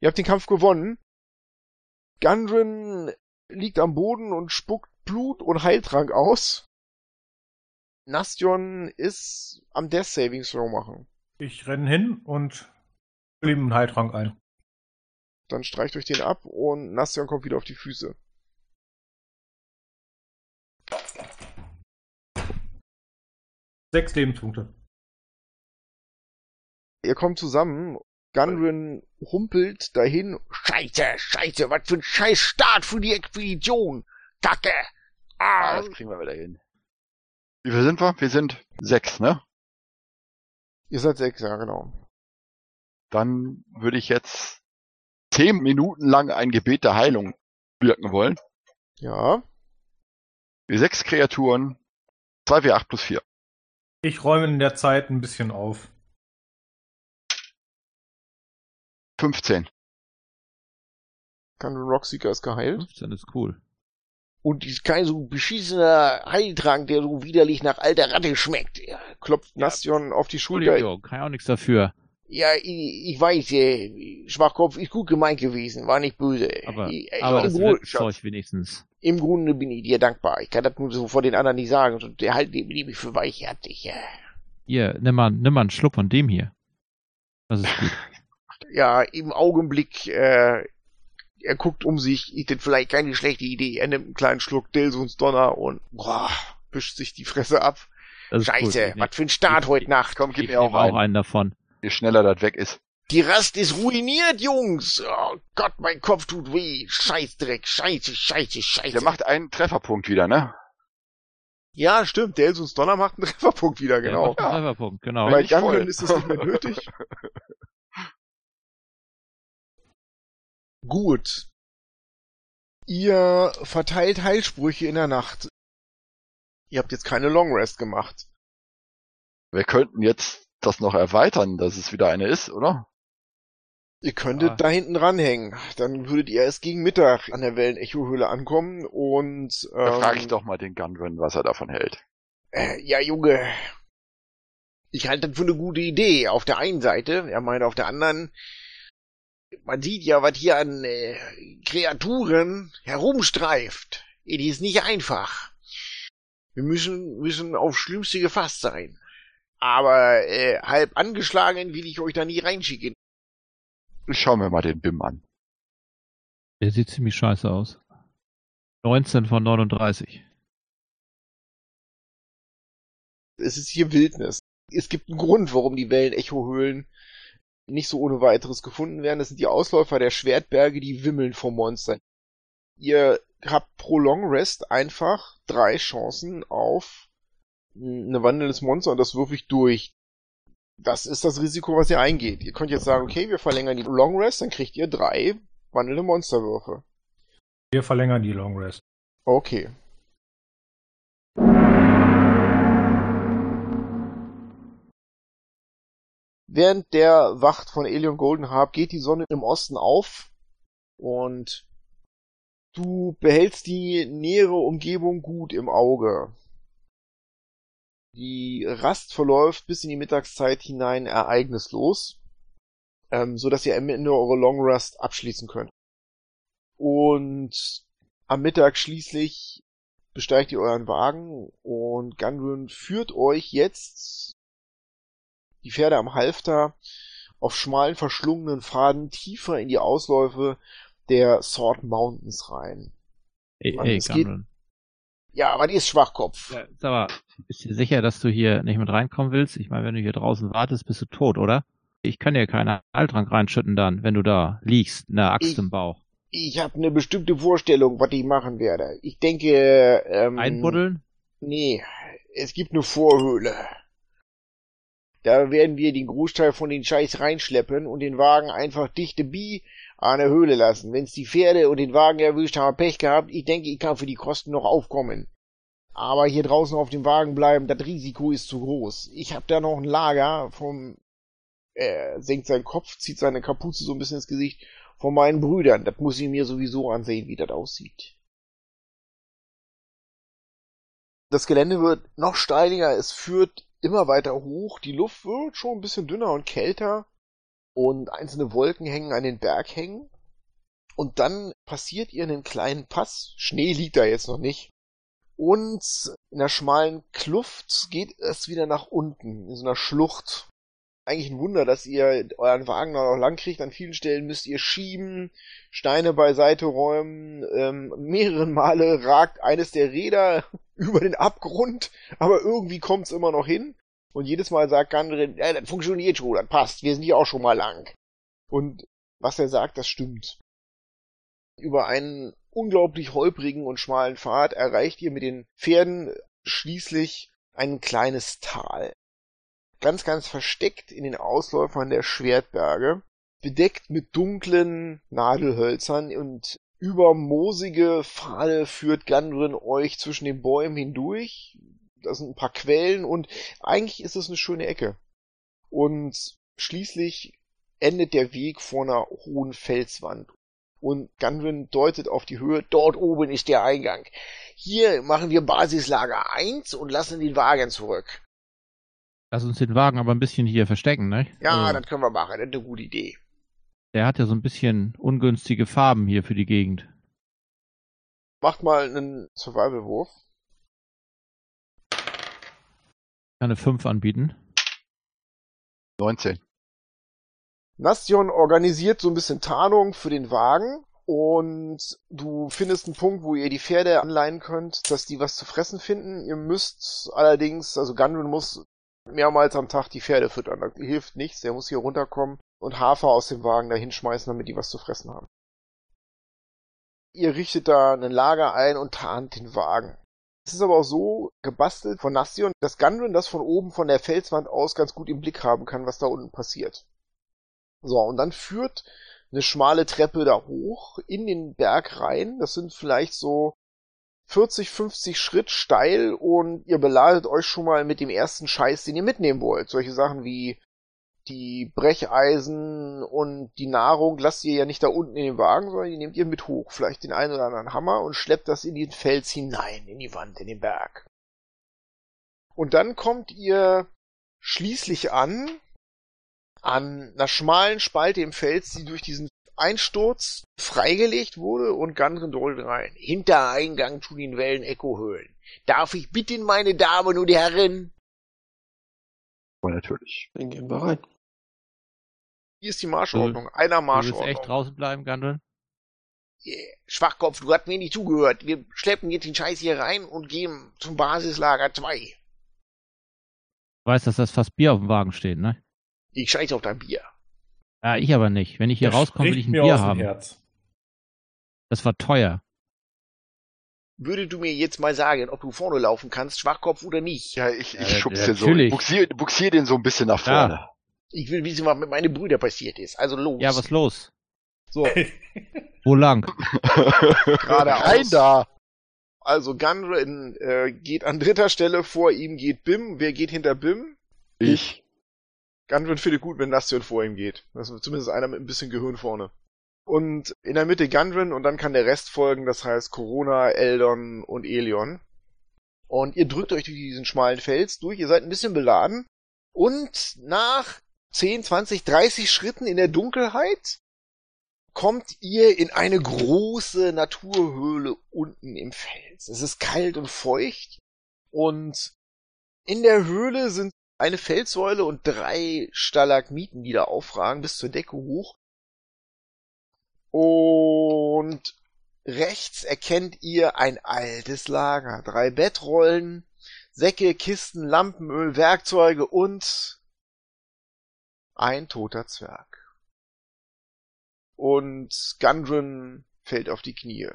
Ihr habt den Kampf gewonnen. Gundren liegt am Boden und spuckt Blut und Heiltrank aus. Nastion ist am Death Saving Throw machen. Ich renne hin und ihm einen Heiltrank ein. Dann streicht euch den ab und Nastion kommt wieder auf die Füße. Sechs Lebenspunkte. Ihr kommt zusammen. Gundren humpelt dahin. Scheiße, scheiße, was für ein scheiß Start für die Expedition! Kacke! Ah, Ah, das kriegen wir wieder hin. Wie viel sind wir? Wir sind sechs, ne? Ihr seid sechs, ja genau. Dann würde ich jetzt zehn Minuten lang ein Gebet der Heilung wirken wollen. Ja. Wir sechs Kreaturen, 2w8 plus 4. Ich räume in der Zeit ein bisschen auf. 15. Gundren Rockseeker ist geheilt. 15 ist cool. und ist kein so beschissener Heiltrank, der so widerlich nach alter Ratte schmeckt. Ja, Klopft Nastion auf die Schulter. Entschuldigung, kann ja auch nichts dafür. ja ich, ich weiß, äh, Schwachkopf ist gut gemeint gewesen, war nicht böse. Aber, ich, aber im, das Grund, wenigstens. Im Grunde bin ich dir dankbar. Ich kann das nur so vor den anderen nicht sagen. Und der halt die mich für weich hat. Ich, äh, Hier, nimm mal, nimm mal einen Schluck von dem hier. Das ist gut. Ja, im Augenblick, äh, er guckt um sich, ist das vielleicht keine schlechte Idee. Er nimmt einen kleinen Schluck Dilsons Donner und boah, wischt sich die Fresse ab. Scheiße, gut. was für ein Start heute Nacht. Komm, Ich gib mir auch auch einen. einen davon. Je schneller das weg ist. Die Rast ist ruiniert, Jungs. Oh Gott, mein Kopf tut weh. Scheißdreck, scheiße, scheiße, scheiße. Der macht einen Trefferpunkt wieder, ne? Ja, stimmt. Delsons Donner macht einen Trefferpunkt wieder, Der genau. macht einen Trefferpunkt, genau. Bei ich. Gunrun ist das nicht mehr nötig. Gut. Ihr verteilt Heilsprüche in der Nacht. Ihr habt jetzt keine Long Rest gemacht. Wir könnten jetzt das noch erweitern, dass es wieder eine ist, oder? Ihr könntet Ah. da hinten ranhängen. Dann würdet ihr erst gegen Mittag an der Wellenecho-Höhle ankommen und Da ähm, frage ich doch mal den Gunrun, was er davon hält. Äh, ja, Junge. Ich halte das für eine gute Idee. Auf der einen Seite, er meint auf der anderen, man sieht ja, was hier an äh, Kreaturen herumstreift. Es ist nicht einfach. Wir müssen, müssen auf Schlimmste gefasst sein. Aber äh, halb angeschlagen will ich euch da nie reinschicken. Ich schau mir mal den BIM an. Der sieht ziemlich scheiße aus. 19 von 39. es ist hier Wildnis. Es gibt einen Grund, warum die Wellenecho-Höhlen nicht so ohne weiteres gefunden werden. Das sind die Ausläufer der Schwertberge, die wimmeln vor Monstern. Ihr habt pro Long Rest einfach drei Chancen auf eine wandelndes Monster und das würfe ich durch. Das ist das Risiko, was ihr eingeht. Ihr könnt jetzt sagen, okay, wir verlängern die Long Rest, dann kriegt ihr drei wandelnde Monsterwürfe. Wir verlängern die Long Rest. Okay. Während der Wacht von Elion Goldenharp geht die Sonne im Osten auf und du behältst die nähere Umgebung gut im Auge. Die Rast verläuft bis in die Mittagszeit hinein ereignislos, ähm, so dass ihr am Ende eure Long Rest abschließen könnt. Und am Mittag schließlich besteigt ihr euren Wagen und Gundrun führt euch jetzt die Pferde am Halfter auf schmalen, verschlungenen Pfaden tiefer in die Ausläufe der Sword Mountains rein. Ey, Mann, ey geht-. Ja, was ist Schwachkopf? Ja, sag mal, bist du sicher, dass du hier nicht mit reinkommen willst? Ich meine, wenn du hier draußen wartest, bist du tot, oder? Ich kann dir keinen Heiltrank reinschütten dann, wenn du da liegst, eine Axt Ich- im Bauch. Ich habe eine bestimmte Vorstellung, was ich machen werde. Ich denke, ähm, Einbuddeln? Nee, es gibt eine Vorhöhle. Da werden wir den Großteil von den Scheiß reinschleppen und den Wagen einfach dichte Bi an der Höhle lassen. Wenn's die Pferde und den Wagen erwischt, haben Pech gehabt. Ich denke, ich kann für die Kosten noch aufkommen. Aber hier draußen auf dem Wagen bleiben, das Risiko ist zu groß. Ich hab da noch ein Lager vom, er senkt seinen Kopf, zieht seine Kapuze so ein bisschen ins Gesicht, von meinen Brüdern. Das muss ich mir sowieso ansehen, wie das aussieht. Das Gelände wird noch steiniger, es führt immer weiter hoch, die Luft wird schon ein bisschen dünner und kälter und einzelne Wolken hängen an den Berghängen. Und dann passiert ihr einen kleinen Pass, Schnee liegt da jetzt noch nicht. Und in einer schmalen Kluft geht es wieder nach unten, in so einer Schlucht. Eigentlich ein Wunder, dass ihr euren Wagen noch lang kriegt. An vielen Stellen müsst ihr schieben, Steine beiseite räumen. Ähm, mehreren Male ragt eines der Räder über den Abgrund, aber irgendwie kommt's immer noch hin. Und jedes Mal sagt Gandrin, ja, das funktioniert schon, das passt, wir sind hier auch schon mal lang. Und was er sagt, das stimmt. Über einen unglaublich holprigen und schmalen Pfad erreicht ihr mit den Pferden schließlich ein kleines Tal. Ganz, ganz versteckt in den Ausläufern der Schwertberge, bedeckt mit dunklen Nadelhölzern und über moosige Pfade führt Gandrin euch zwischen den Bäumen hindurch. Da sind ein paar Quellen und eigentlich ist es eine schöne Ecke. Und schließlich endet der Weg vor einer hohen Felswand. Und Gundren deutet auf die Höhe, dort oben ist der Eingang. Hier machen wir Basislager 1 und lassen den Wagen zurück. Lass uns den Wagen aber ein bisschen hier verstecken, ne? Ja, Also, das können wir machen, das ist eine gute Idee. der hat ja so ein bisschen ungünstige Farben hier für die Gegend. Macht mal einen Survival-Wurf. Kann eine 5 anbieten. 19. Nastion organisiert so ein bisschen Tarnung für den Wagen und du findest einen Punkt, wo ihr die Pferde anleihen könnt, dass die was zu fressen finden. Ihr müsst allerdings, also Gundren muss mehrmals am Tag die Pferde füttern. Das hilft nichts, der muss hier runterkommen und Hafer aus dem Wagen da hinschmeißen, damit die was zu fressen haben. Ihr richtet da ein Lager ein und tarnt den Wagen. Es ist aber auch so gebastelt von Nastion, dass Gundren das von oben von der Felswand aus ganz gut im Blick haben kann, was da unten passiert. So, und dann führt eine schmale Treppe da hoch in den Berg rein. Das sind vielleicht so 40, 50 Schritt steil und ihr beladet euch schon mal mit dem ersten Scheiß, den ihr mitnehmen wollt. Solche Sachen wie die Brecheisen und die Nahrung lasst ihr ja nicht da unten in den Wagen, sondern die nehmt ihr mit hoch. Vielleicht den einen oder anderen Hammer und schleppt das in den Fels hinein, in die Wand, in den Berg. Und dann kommt ihr schließlich an, an einer schmalen Spalte im Fels, die durch diesen Einsturz freigelegt wurde und Gundren rollt rein. Hinter Eingang zu den Wellen Echohöhlen. Darf ich bitten, meine Damen und Herren? Aber natürlich. Dann gehen wir rein. Hier ist die Marschordnung. Einer Du willst Marschordnung. echt draußen bleiben, Gandalf? Yeah. Schwachkopf, du hast mir nicht zugehört. Wir schleppen jetzt den Scheiß hier rein und gehen zum Basislager 2. Du weißt, dass das fast Bier auf dem Wagen steht, ne? Ich scheiße auf dein Bier. Ja, ich aber nicht. Wenn ich hier rauskomme, will ich ein mir Bier aus dem haben. Herz. Das war teuer. Würdest du mir jetzt mal sagen, ob du vorne laufen kannst, Schwachkopf oder nicht? Ja, ich, ich Ja, schub's den so. Buxier, buxier den so ein bisschen nach Ja. vorne. Ich will wissen, was mit meinen Brüdern passiert ist. Also los. Ja, was los? So, Wo lang? Geradeaus. Rein da! also Gunrin äh, geht an dritter Stelle, vor ihm geht Bim. Wer geht hinter Bim? Ich. Gunrin findet gut, wenn Nastion vor ihm geht. Das zumindest einer mit ein bisschen Gehirn vorne. Und in der Mitte Gunrin und dann kann der Rest folgen, das heißt Corona, Eldon und Elion. Und ihr drückt euch durch diesen schmalen Fels durch, ihr seid ein bisschen beladen. Und nach 10, 20, 30 Schritten in der Dunkelheit kommt ihr in eine große Naturhöhle unten im Fels. Es ist kalt und feucht und in der Höhle sind eine Felssäule und drei Stalagmiten, die da aufragen bis zur Decke hoch. Und rechts erkennt ihr ein altes Lager. Drei Bettrollen, Säcke, Kisten, Lampenöl, Werkzeuge und ein toter Zwerg. Und Gundren fällt auf die Knie.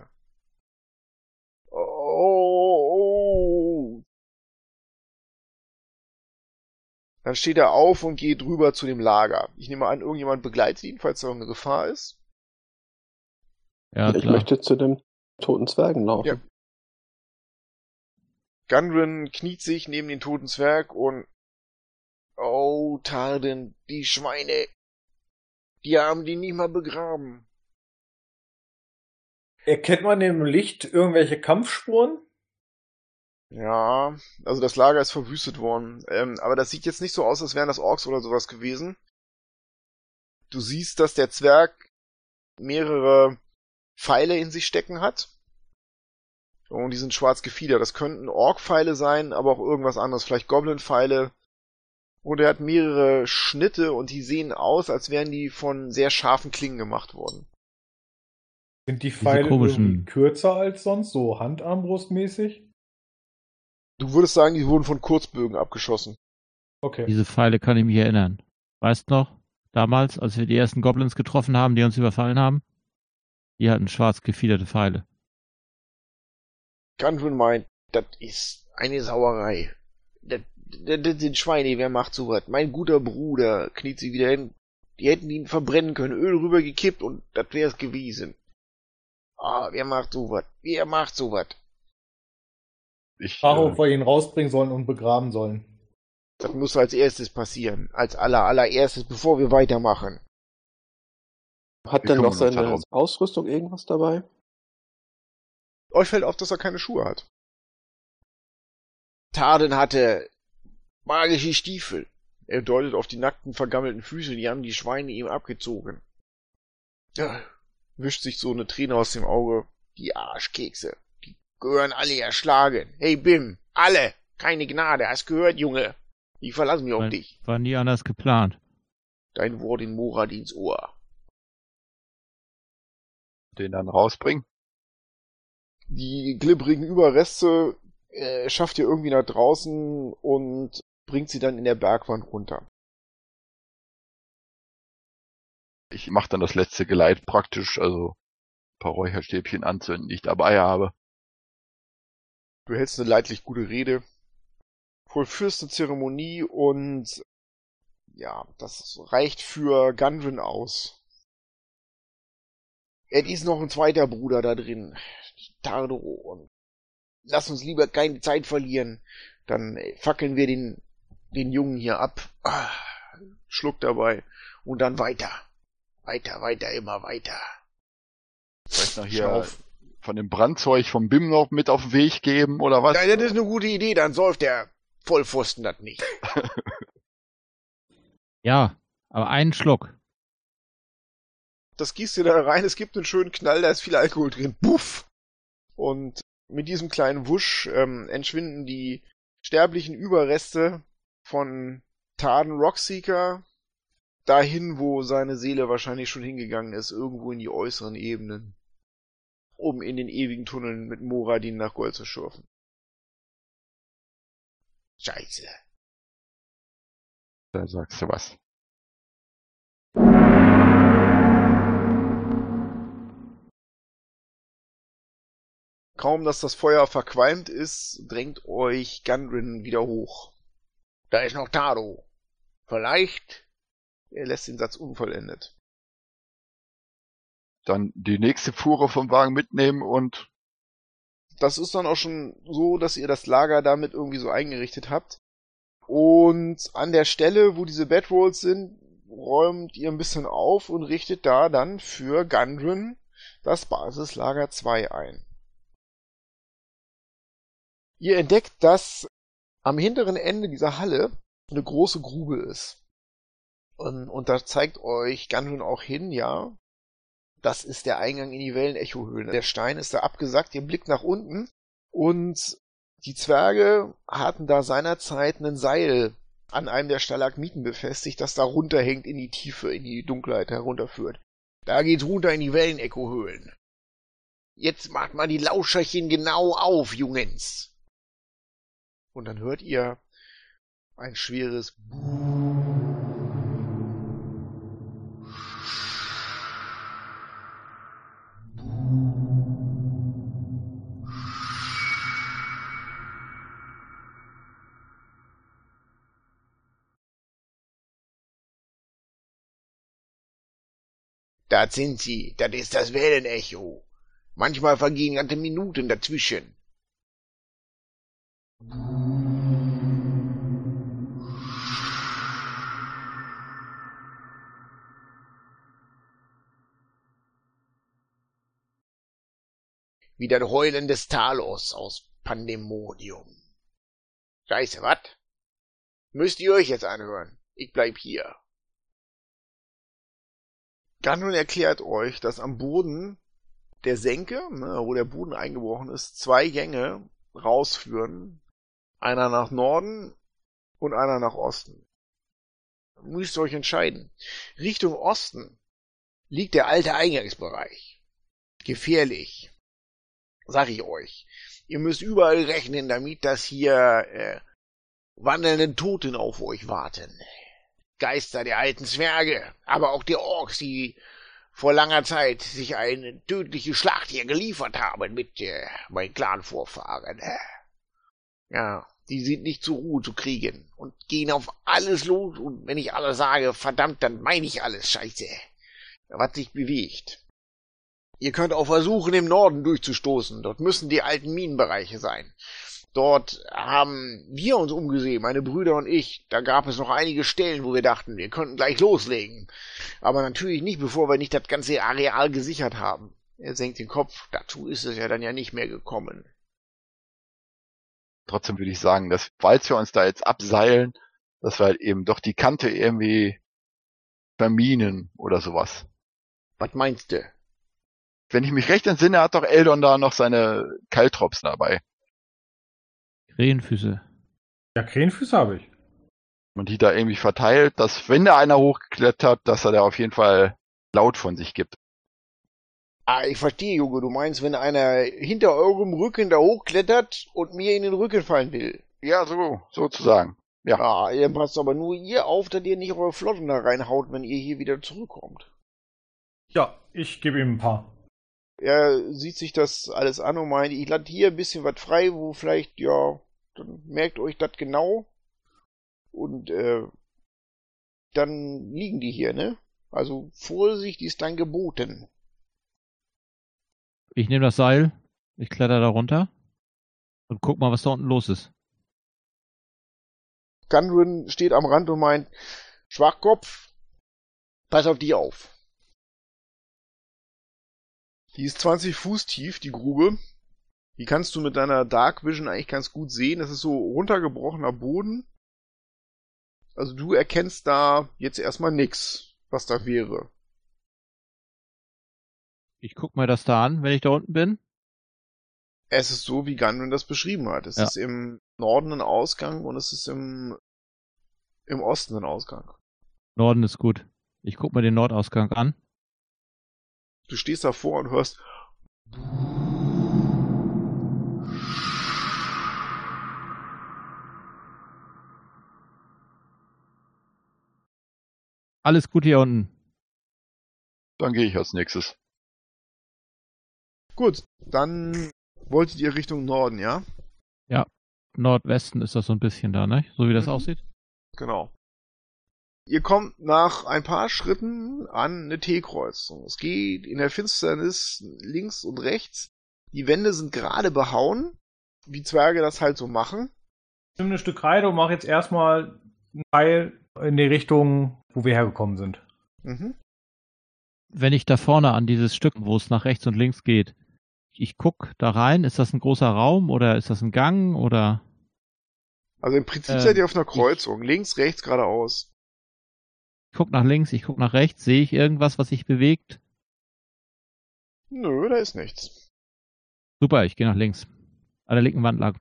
Dann steht er auf und geht rüber zu dem Lager. Ich nehme an, irgendjemand begleitet ihn, falls da noch eine Gefahr ist. Ja, ich klar. möchte zu dem toten Zwergen laufen. Ja. Gundren kniet sich neben den toten Zwerg und Oh, Tarden, die Schweine. Die haben die nicht mal begraben. Erkennt man im Licht irgendwelche Kampfspuren? Ja, also das Lager ist verwüstet worden. Ähm, aber das sieht jetzt nicht so aus, als wären das Orks oder sowas gewesen. Du siehst, dass der Zwerg mehrere Pfeile in sich stecken hat. Und die sind schwarz gefiedert. Das könnten Ork-Pfeile sein, aber auch irgendwas anderes. Vielleicht Goblin-Pfeile. Und er hat mehrere Schnitte und die sehen aus, als wären die von sehr scharfen Klingen gemacht worden. Sind die Pfeile komischen- kürzer als sonst, so Handarmbrustmäßig? Du würdest sagen, die wurden von Kurzbögen abgeschossen. Okay. Diese Pfeile kann ich mich erinnern. Weißt noch, damals, als wir die ersten Goblins getroffen haben, die uns überfallen haben? Die hatten schwarz gefiederte Pfeile. Gundren meint, das ist eine Sauerei. Das, das, das sind Schweine, wer macht sowas? Mein guter Bruder kniet sich wieder hin. Die hätten ihn verbrennen können, Öl rübergekippt und das wär's gewesen. Ah, wer macht sowas? Wer macht sowas? Ich, Frage, ob äh, wir ihn rausbringen sollen und begraben sollen. Das muss als erstes passieren. Als aller allererstes, bevor wir weitermachen. Hat Wir denn noch seine. Ausrüstung irgendwas dabei? Euch fällt auf, dass er keine Schuhe hat. Tarden hatte magische Stiefel. Er deutet auf die nackten, vergammelten Füße, die haben die Schweine ihm abgezogen. Ja, wischt sich so eine Träne aus dem Auge. Die Arschkekse. Gehören alle erschlagen. Hey Bim, alle! Keine Gnade, hast gehört, Junge. Die verlassen mich auf War, dich. war nie anders geplant. dein Wort in Moradins Ohr. Den dann rausbringen. Die glibbrigen Überreste äh, schafft ihr irgendwie nach draußen und bringt sie dann in der Bergwand runter. Ich mache dann das letzte Geleit praktisch, also ein paar Räucherstäbchen anzünden, die ich dabei habe. Du hältst eine leidlich gute Rede, vollführst eine Zeremonie und ja, das reicht für Gundren aus. Es ist noch ein zweiter Bruder da drin, Tardo, und lass uns lieber keine Zeit verlieren. Dann fackeln wir den, den Jungen hier ab. Ah, Schluck dabei. Und dann weiter. Weiter, weiter, immer weiter. Vielleicht noch hier Schnauf. Von dem Brandzeug vom BIM noch mit auf den Weg geben oder was? Nein, das ist eine gute Idee, dann säuft der Vollpfosten das nicht. Ja, aber einen Schluck. Das gießt ihr da rein, es gibt einen schönen Knall, da ist viel Alkohol drin. Buff! Und mit diesem kleinen Wusch ähm, entschwinden die sterblichen Überreste von Tarden Rockseeker dahin, wo seine Seele wahrscheinlich schon hingegangen ist, irgendwo in die äußeren Ebenen, um in den ewigen Tunneln mit Moradin nach Gold zu schürfen. Scheiße. Da sagst du was. Kaum, dass das Feuer verqualmt ist, drängt euch Gundren wieder hoch. Da ist noch Taro. Vielleicht Er lässt den Satz unvollendet. Dann die nächste Fuhre vom Wagen mitnehmen und das ist dann auch schon so, dass ihr das Lager damit irgendwie so eingerichtet habt. Und an der Stelle, wo diese Bedrolls sind, räumt ihr ein bisschen auf und richtet da dann für Gundren das Basislager 2 ein. Ihr entdeckt, dass am hinteren Ende dieser Halle eine große Grube ist. Und, und da zeigt euch Gundren auch hin, ja, das ist der Eingang in die Wellenecho-Höhle. Der Stein ist da abgesackt, ihr blickt nach unten und die Zwerge hatten da seinerzeit ein Seil an einem der Stalagmiten befestigt, das da runterhängt in die Tiefe, in die Dunkelheit herunterführt. Da geht's runter in die Wellenecho-Höhlen. Jetzt macht mal die Lauscherchen genau auf, Jungens. Und dann hört ihr ein schweres Das sind sie, das ist das Wellenecho. Manchmal vergehen ganze Minuten dazwischen. Wie das Heulen des Talos aus Pandemonium. Scheiße, wat? Müsst ihr euch jetzt anhören. Ich bleib hier. Gundren erklärt euch, dass am Boden der Senke, ne, wo der Boden eingebrochen ist, zwei Gänge rausführen. Einer nach Norden und einer nach Osten. Müsst ihr euch entscheiden. Richtung Osten Liegt der alte Eingangsbereich. Gefährlich. Sag ich euch. Ihr müsst überall rechnen, damit dass hier äh, wandelnde Toten auf euch warten. Geister der alten Zwerge, aber auch der Orks, die vor langer Zeit sich eine tödliche Schlacht hier geliefert haben mit äh, meinen Clan-Vorfahren. Ja, die sind nicht zur Ruhe zu kriegen und gehen auf alles los und wenn ich alles sage, verdammt, dann meine ich alles, scheiße. Was sich bewegt. Ihr könnt auch versuchen, im Norden durchzustoßen. Dort müssen die alten Minenbereiche sein. Dort haben wir uns umgesehen, meine Brüder und ich. Da gab es noch einige Stellen, wo wir dachten, wir könnten gleich loslegen. Aber natürlich nicht, bevor wir nicht das ganze Areal gesichert haben. Er senkt den Kopf. Dazu ist es ja dann ja nicht mehr gekommen. trotzdem würde ich sagen, dass falls wir uns da jetzt abseilen, dass wir halt eben doch die Kante irgendwie verminen oder sowas. Was meinst du? Wenn ich mich recht entsinne, hat doch Eldon da noch seine Kaltrops dabei. Krähenfüße. Ja, Krähenfüße habe ich. und die da irgendwie verteilt, dass wenn da einer hochgeklettert, dass er da auf jeden Fall laut von sich gibt. Ah, ich verstehe, Junge. Du meinst, wenn einer hinter eurem Rücken da hochklettert und mir in den Rücken fallen will. Ja, so, sozusagen. Ja. Ah, ihr passt aber nur ihr auf, dass ihr nicht eure Flotten da reinhaut, wenn ihr hier wieder zurückkommt. Ja, ich gebe ihm ein paar. Er sieht sich das alles an und meint, ich lande hier ein bisschen was frei, wo vielleicht, ja, dann merkt euch das genau. Und, äh, dann liegen die hier, ne? Also Vorsicht ist dann geboten. Ich nehme das Seil, ich kletter da runter und guck mal, was da unten los ist. Gundren steht am Rand und meint, Schwachkopf, pass auf die auf. Die ist 20 Fuß tief, die Grube. Die kannst du mit deiner Dark Vision eigentlich ganz gut sehen. Das ist so runtergebrochener Boden. Also du erkennst da jetzt erstmal nix, was da wäre. Ich guck mir das da an, wenn ich da unten bin. Es ist so, wie Gundren das beschrieben hat. Es Ja. ist im Norden ein Ausgang und es ist im, im Osten ein Ausgang. Norden ist gut. Ich guck mir den Nordausgang an. Du stehst davor und hörst, Alles gut hier unten. Dann gehe ich als nächstes. gut, dann wolltet ihr Richtung Norden, ja? Nordwesten ist das so ein bisschen da, ne? So wie das Mhm. aussieht. Genau. Ihr kommt nach ein paar Schritten an eine T-Kreuzung. Es geht in der Finsternis links und rechts. Die Wände sind gerade behauen, wie Zwerge das halt so machen. Ich nehme ein Stück Kreide und mache jetzt erstmal einen Pfeil in die Richtung, wo wir hergekommen sind. Mhm. Wenn ich da vorne an dieses Stück, wo es nach rechts und links geht, ich guck da rein, ist das ein großer Raum oder ist das ein Gang oder Also im Prinzip Ähm, seid ihr auf einer Kreuzung. Links, rechts, geradeaus. ich guck nach links, ich guck nach rechts, sehe ich irgendwas, was sich bewegt? Nö, da ist nichts. Super, ich gehe nach links. An der linken Wand lang.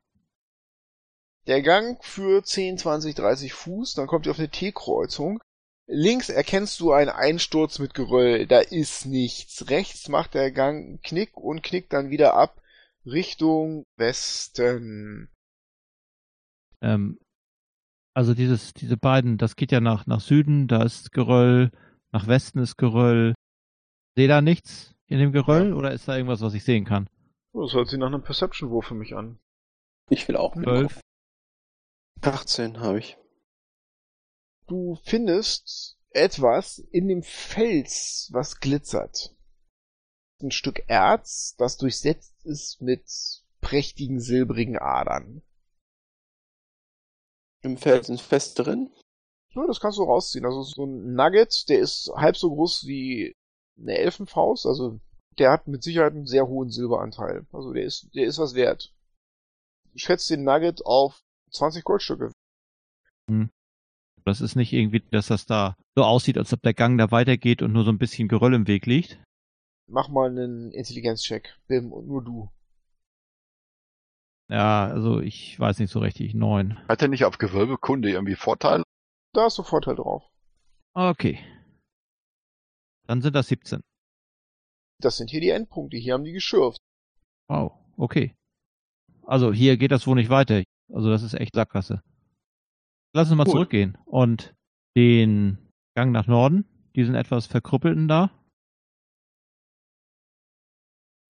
Der Gang führt 10, 20, 30 Fuß, dann kommt ihr auf eine T-Kreuzung. Links erkennst du einen Einsturz mit Geröll, da ist nichts. Rechts macht der Gang einen Knick und knickt dann wieder ab Richtung Westen. Ähm, also dieses, diese beiden, das geht ja nach, nach Süden, da ist Geröll, nach Westen ist Geröll. Sehe da nichts in dem Geröll oder ist da irgendwas, was ich sehen kann? Oh, Das hört sich nach einem Perception-Wurf für mich an. Ich will auch mitmachen. Zwölf. 18 habe ich. Du findest etwas in dem Fels, was glitzert. Ein Stück Erz, das durchsetzt ist mit prächtigen silbrigen Adern. Im Felsen fest drin. Ja, das kannst du rausziehen. Also so ein Nugget, der ist halb so groß wie eine Elfenfaust. Also der hat mit Sicherheit einen sehr hohen Silberanteil. Also der ist, der ist was wert. Ich schätze den Nugget auf 20 Goldstücke. Das ist nicht irgendwie, dass das da so aussieht, als ob der Gang da weitergeht und nur so ein bisschen Geröll im Weg liegt. Mach mal einen Intelligenzcheck. Bim, und nur du. Ja, also ich weiß nicht so richtig. Neun. Hat er nicht auf Gewölbekunde irgendwie Vorteile? Da hast du Vorteil drauf. Okay. Dann sind das 17. Das sind hier die Endpunkte. Hier haben die geschürft. Wow, okay. Also hier geht das wohl nicht weiter. Also das ist echt Sackgasse. Lass uns mal Gut. zurückgehen und den Gang nach Norden, diesen etwas verkrüppelten da.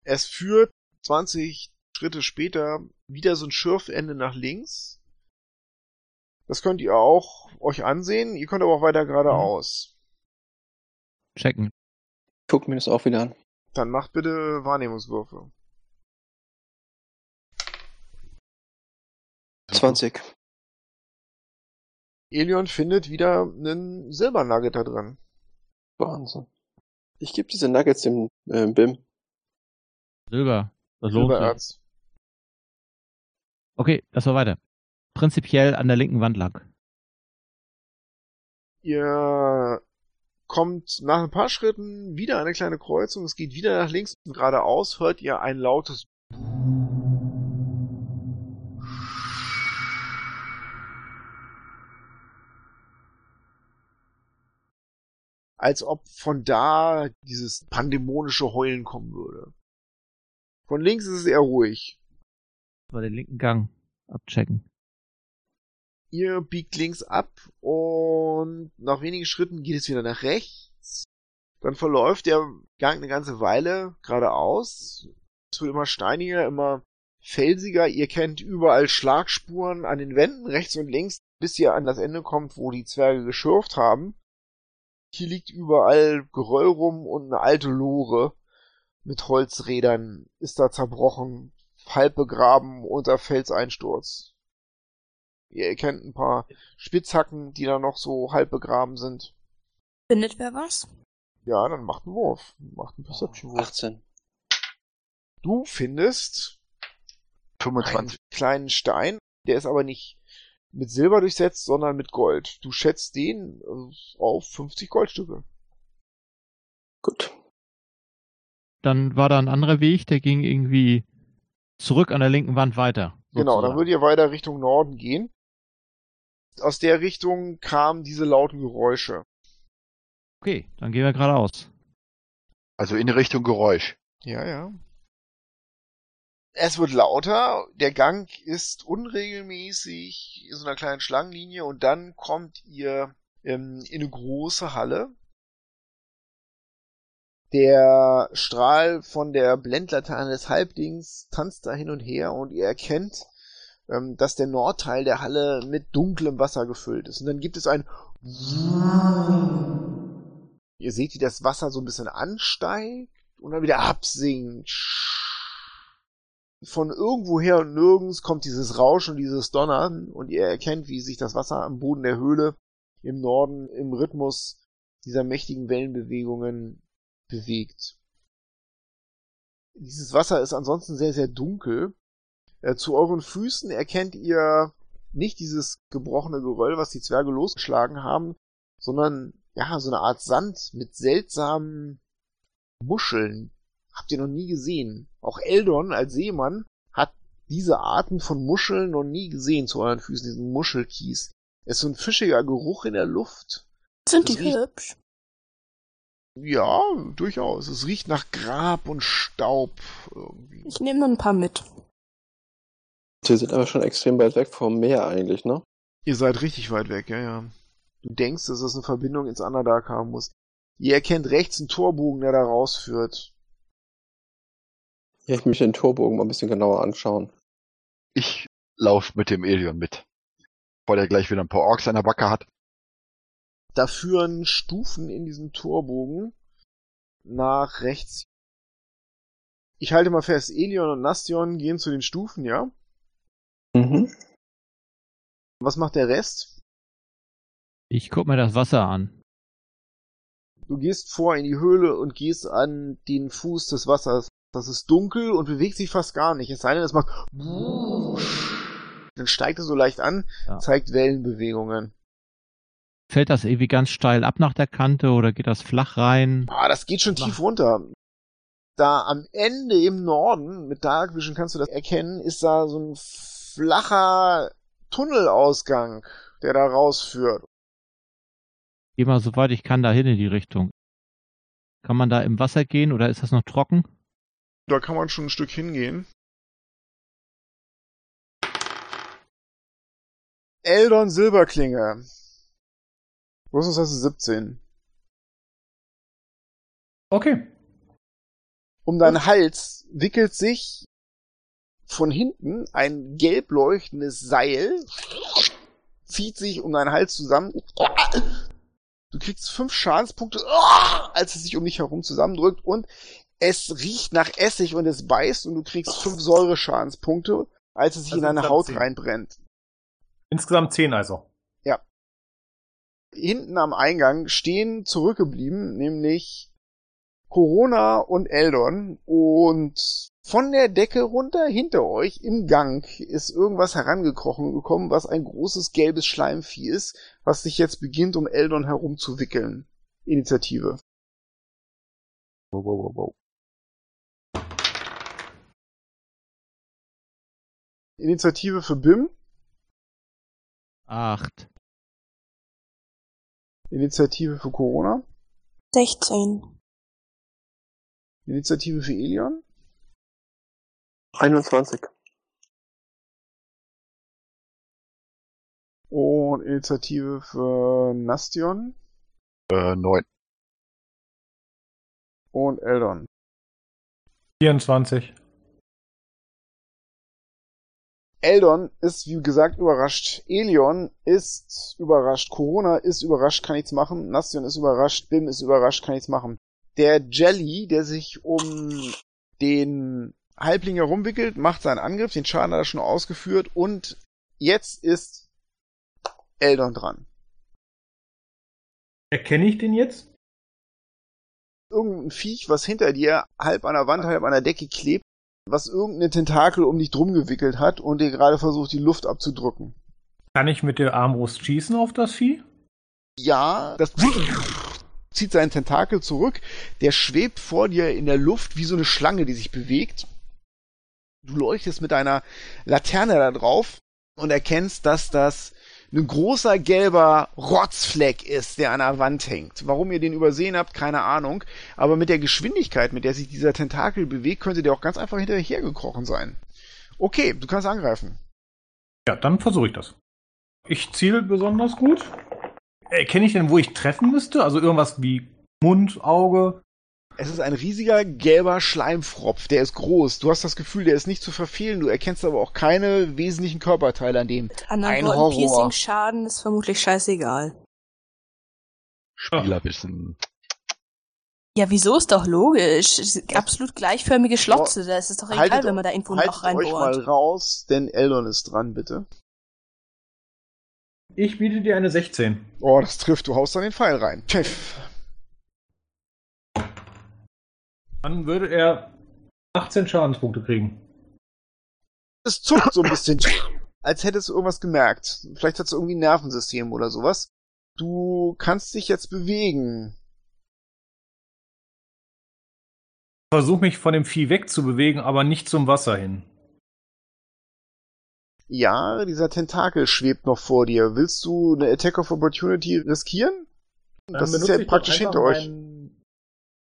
Es führt 20 Schritte später wieder so ein Schürfende nach links. Das könnt ihr auch euch ansehen. Ihr könnt aber auch weiter geradeaus. Checken. Guck mir das auch wieder an. Dann macht bitte Wahrnehmungswürfe. 20. Elion findet wieder einen Silbernugget da drin. Wahnsinn. Ich gebe diese Nuggets dem äh, Bim. Silber. Das lohnt sich. Silbererz. Okay, das war weiter. Prinzipiell an der linken Wand lang. Ihr kommt nach ein paar Schritten wieder eine kleine Kreuzung. Es geht wieder nach links und geradeaus. Hört ihr ein lautes als ob von da dieses pandemonische Heulen kommen würde. Von links ist es eher ruhig. Mal den linken Gang abchecken. Ihr biegt links ab und nach wenigen Schritten geht es wieder nach rechts. Dann verläuft der Gang eine ganze Weile geradeaus. Es wird immer steiniger, immer felsiger. Ihr kennt überall Schlagspuren an den Wänden rechts und links, bis ihr an das Ende kommt, wo die Zwerge geschürft haben. Hier liegt überall Geröll rum und eine alte Lore mit Holzrädern ist da zerbrochen, halb begraben unter Felseinsturz. Ihr erkennt ein paar Spitzhacken, die da noch so halb begraben sind. Findet wer was? Ja, dann macht einen Wurf. Macht einen Perception-Wurf. 18. Du findest einen 25. kleinen Stein, der ist aber nicht mit Silber durchsetzt, sondern mit Gold. Du schätzt den äh, auf 50 Goldstücke. Gut. Dann war da ein anderer Weg, der ging irgendwie zurück an der linken Wand weiter. Genau, dann sozusagen. würdet ihr weiter Richtung Norden gehen. Aus der Richtung kamen diese lauten Geräusche. Okay, dann gehen wir geradeaus. Also in Richtung Geräusch. Ja, ja. Es wird lauter, der Gang ist unregelmäßig in so einer kleinen Schlangenlinie und dann kommt ihr ähm, in eine große Halle. Der Strahl von der Blendlaterne des Halbdings tanzt da hin und her und ihr erkennt, ähm, dass der Nordteil der Halle mit dunklem Wasser gefüllt ist. Und dann gibt es ein Ihr seht, wie das Wasser so ein bisschen ansteigt und dann wieder absinkt. Von irgendwoher und nirgends kommt dieses Rauschen, dieses Donnern und ihr erkennt, wie sich das Wasser am Boden der Höhle im Norden im Rhythmus dieser mächtigen Wellenbewegungen bewegt. Dieses Wasser ist ansonsten sehr, sehr dunkel. Äh, zu euren Füßen erkennt ihr nicht dieses gebrochene Geröll, was die Zwerge losgeschlagen haben, sondern ja, so eine Art Sand mit seltsamen Muscheln. Habt ihr noch nie gesehen. Auch Eldon als Seemann hat diese Arten von Muscheln noch nie gesehen zu euren Füßen, diesen Muschelkies. Es ist so ein fischiger Geruch in der Luft. Sind Das die riecht- hübsch? Ja, durchaus. Es riecht nach Grab und Staub irgendwie. Ich nehme ein paar mit. Sie sind aber schon extrem weit weg vom Meer eigentlich, ne? Ihr seid richtig weit weg, ja, ja. Du denkst, dass es eine Verbindung ins Underdark haben muss. Ihr erkennt rechts einen Torbogen, der da rausführt. Ja, ich möchte den Torbogen mal ein bisschen genauer anschauen. Ich lauf mit dem Elion mit. Bevor der gleich wieder ein paar Orks an der Backe hat. Da führen Stufen in diesem Torbogen nach rechts. Ich halte mal fest, Elion und Nastion gehen zu den Stufen, ja? Mhm. Was macht der Rest? Ich guck mir das Wasser an. Du gehst vor in die Höhle und gehst an den Fuß des Wassers. Das ist dunkel und bewegt sich fast gar nicht. Es sei denn, es macht dann steigt es so leicht an, Ja. zeigt Wellenbewegungen. Fällt das irgendwie ganz steil ab nach der Kante oder geht das flach rein? Ah, das geht schon tief runter. Da am Ende im Norden, mit Dark Vision kannst du das erkennen, ist da so ein flacher Tunnelausgang, der da rausführt. Geh mal so weit ich kann da hin in die Richtung. Kann man da im Wasser gehen oder ist das noch trocken? Da kann man schon ein Stück hingehen. Eldon Silberklinge. Rüstungs hast du 17. Okay. Um deinen Hals wickelt sich von hinten ein gelb leuchtendes Seil, zieht sich um deinen Hals zusammen. Du kriegst fünf Schadenspunkte, als es sich um dich herum zusammendrückt und es riecht nach Essig und es beißt und du kriegst fünf Säureschadenspunkte, als es sich Also in deine Haut zehn. reinbrennt. Insgesamt zehn also. Hinten am Eingang stehen zurückgeblieben, nämlich Corona und Eldon und von der Decke runter hinter euch im Gang ist irgendwas herangekrochen gekommen, was ein großes gelbes Schleimvieh ist, was sich jetzt beginnt, um Eldon herumzuwickeln. Initiative. Wow, wow, wow, wow. Initiative für Bim, Acht. Initiative für Corona, 16. Initiative für Elion. 21. Und Initiative für Nastion Äh, neun. und Eldon. 24. Eldon ist, wie gesagt, überrascht. Elion ist überrascht. Corona ist überrascht, kann nichts machen. Nastion ist überrascht. Bim ist überrascht, kann nichts machen. Der Jelly, der sich um den Halbling herumwickelt, macht seinen Angriff. Den Schaden hat er schon ausgeführt. Und jetzt ist Eldon dran. Erkenne ich den jetzt? Irgendein Viech, was hinter dir halb an der Wand, halb an der Decke klebt, was irgendeine Tentakel um dich drum gewickelt hat und dir gerade versucht, die Luft abzudrücken. Kann ich mit der Armbrust schießen auf das Vieh? Ja, das zieht seinen Tentakel zurück. Der schwebt vor dir in der Luft wie so eine Schlange, die sich bewegt. Du leuchtest mit deiner Laterne da drauf und erkennst, dass das ein großer gelber Rotzfleck ist, der an der Wand hängt. Warum ihr den übersehen habt, keine Ahnung. Aber mit der Geschwindigkeit, mit der sich dieser Tentakel bewegt, könnte der auch ganz einfach hinterher gekrochen sein. Okay, du kannst angreifen. Ja, dann versuche ich das. Ich ziele besonders gut. Erkenne ich denn, wo ich treffen müsste? Also irgendwas wie Mund, Auge? Es ist ein riesiger gelber Schleimfropf, der ist groß. Du hast das Gefühl, der ist nicht zu verfehlen. Du erkennst aber auch keine wesentlichen Körperteile an dem. Mit anderen Ein Worten, Horror. Piercing-Schaden ist vermutlich scheißegal. Spielerwissen. Ja, wieso ist doch logisch? Absolut gleichförmige Schlotze, da ist es doch egal, Haltet- wenn man da irgendwo ein Haltet Loch euch mal reinbohrt. raus, denn Eldon ist dran, bitte. Ich biete dir eine 16. Oh, das trifft. Du haust dann den Pfeil rein. Pfiff. Dann würde er 18 Schadenspunkte kriegen. Es zuckt so ein bisschen, als hättest du irgendwas gemerkt. Vielleicht hast du irgendwie ein Nervensystem oder sowas. Du kannst dich jetzt bewegen. Versuch mich von dem Vieh wegzubewegen, aber nicht zum Wasser hin. Ja, dieser Tentakel schwebt noch vor dir. Willst du eine Attack of Opportunity riskieren? Das ist ja praktisch hinter euch.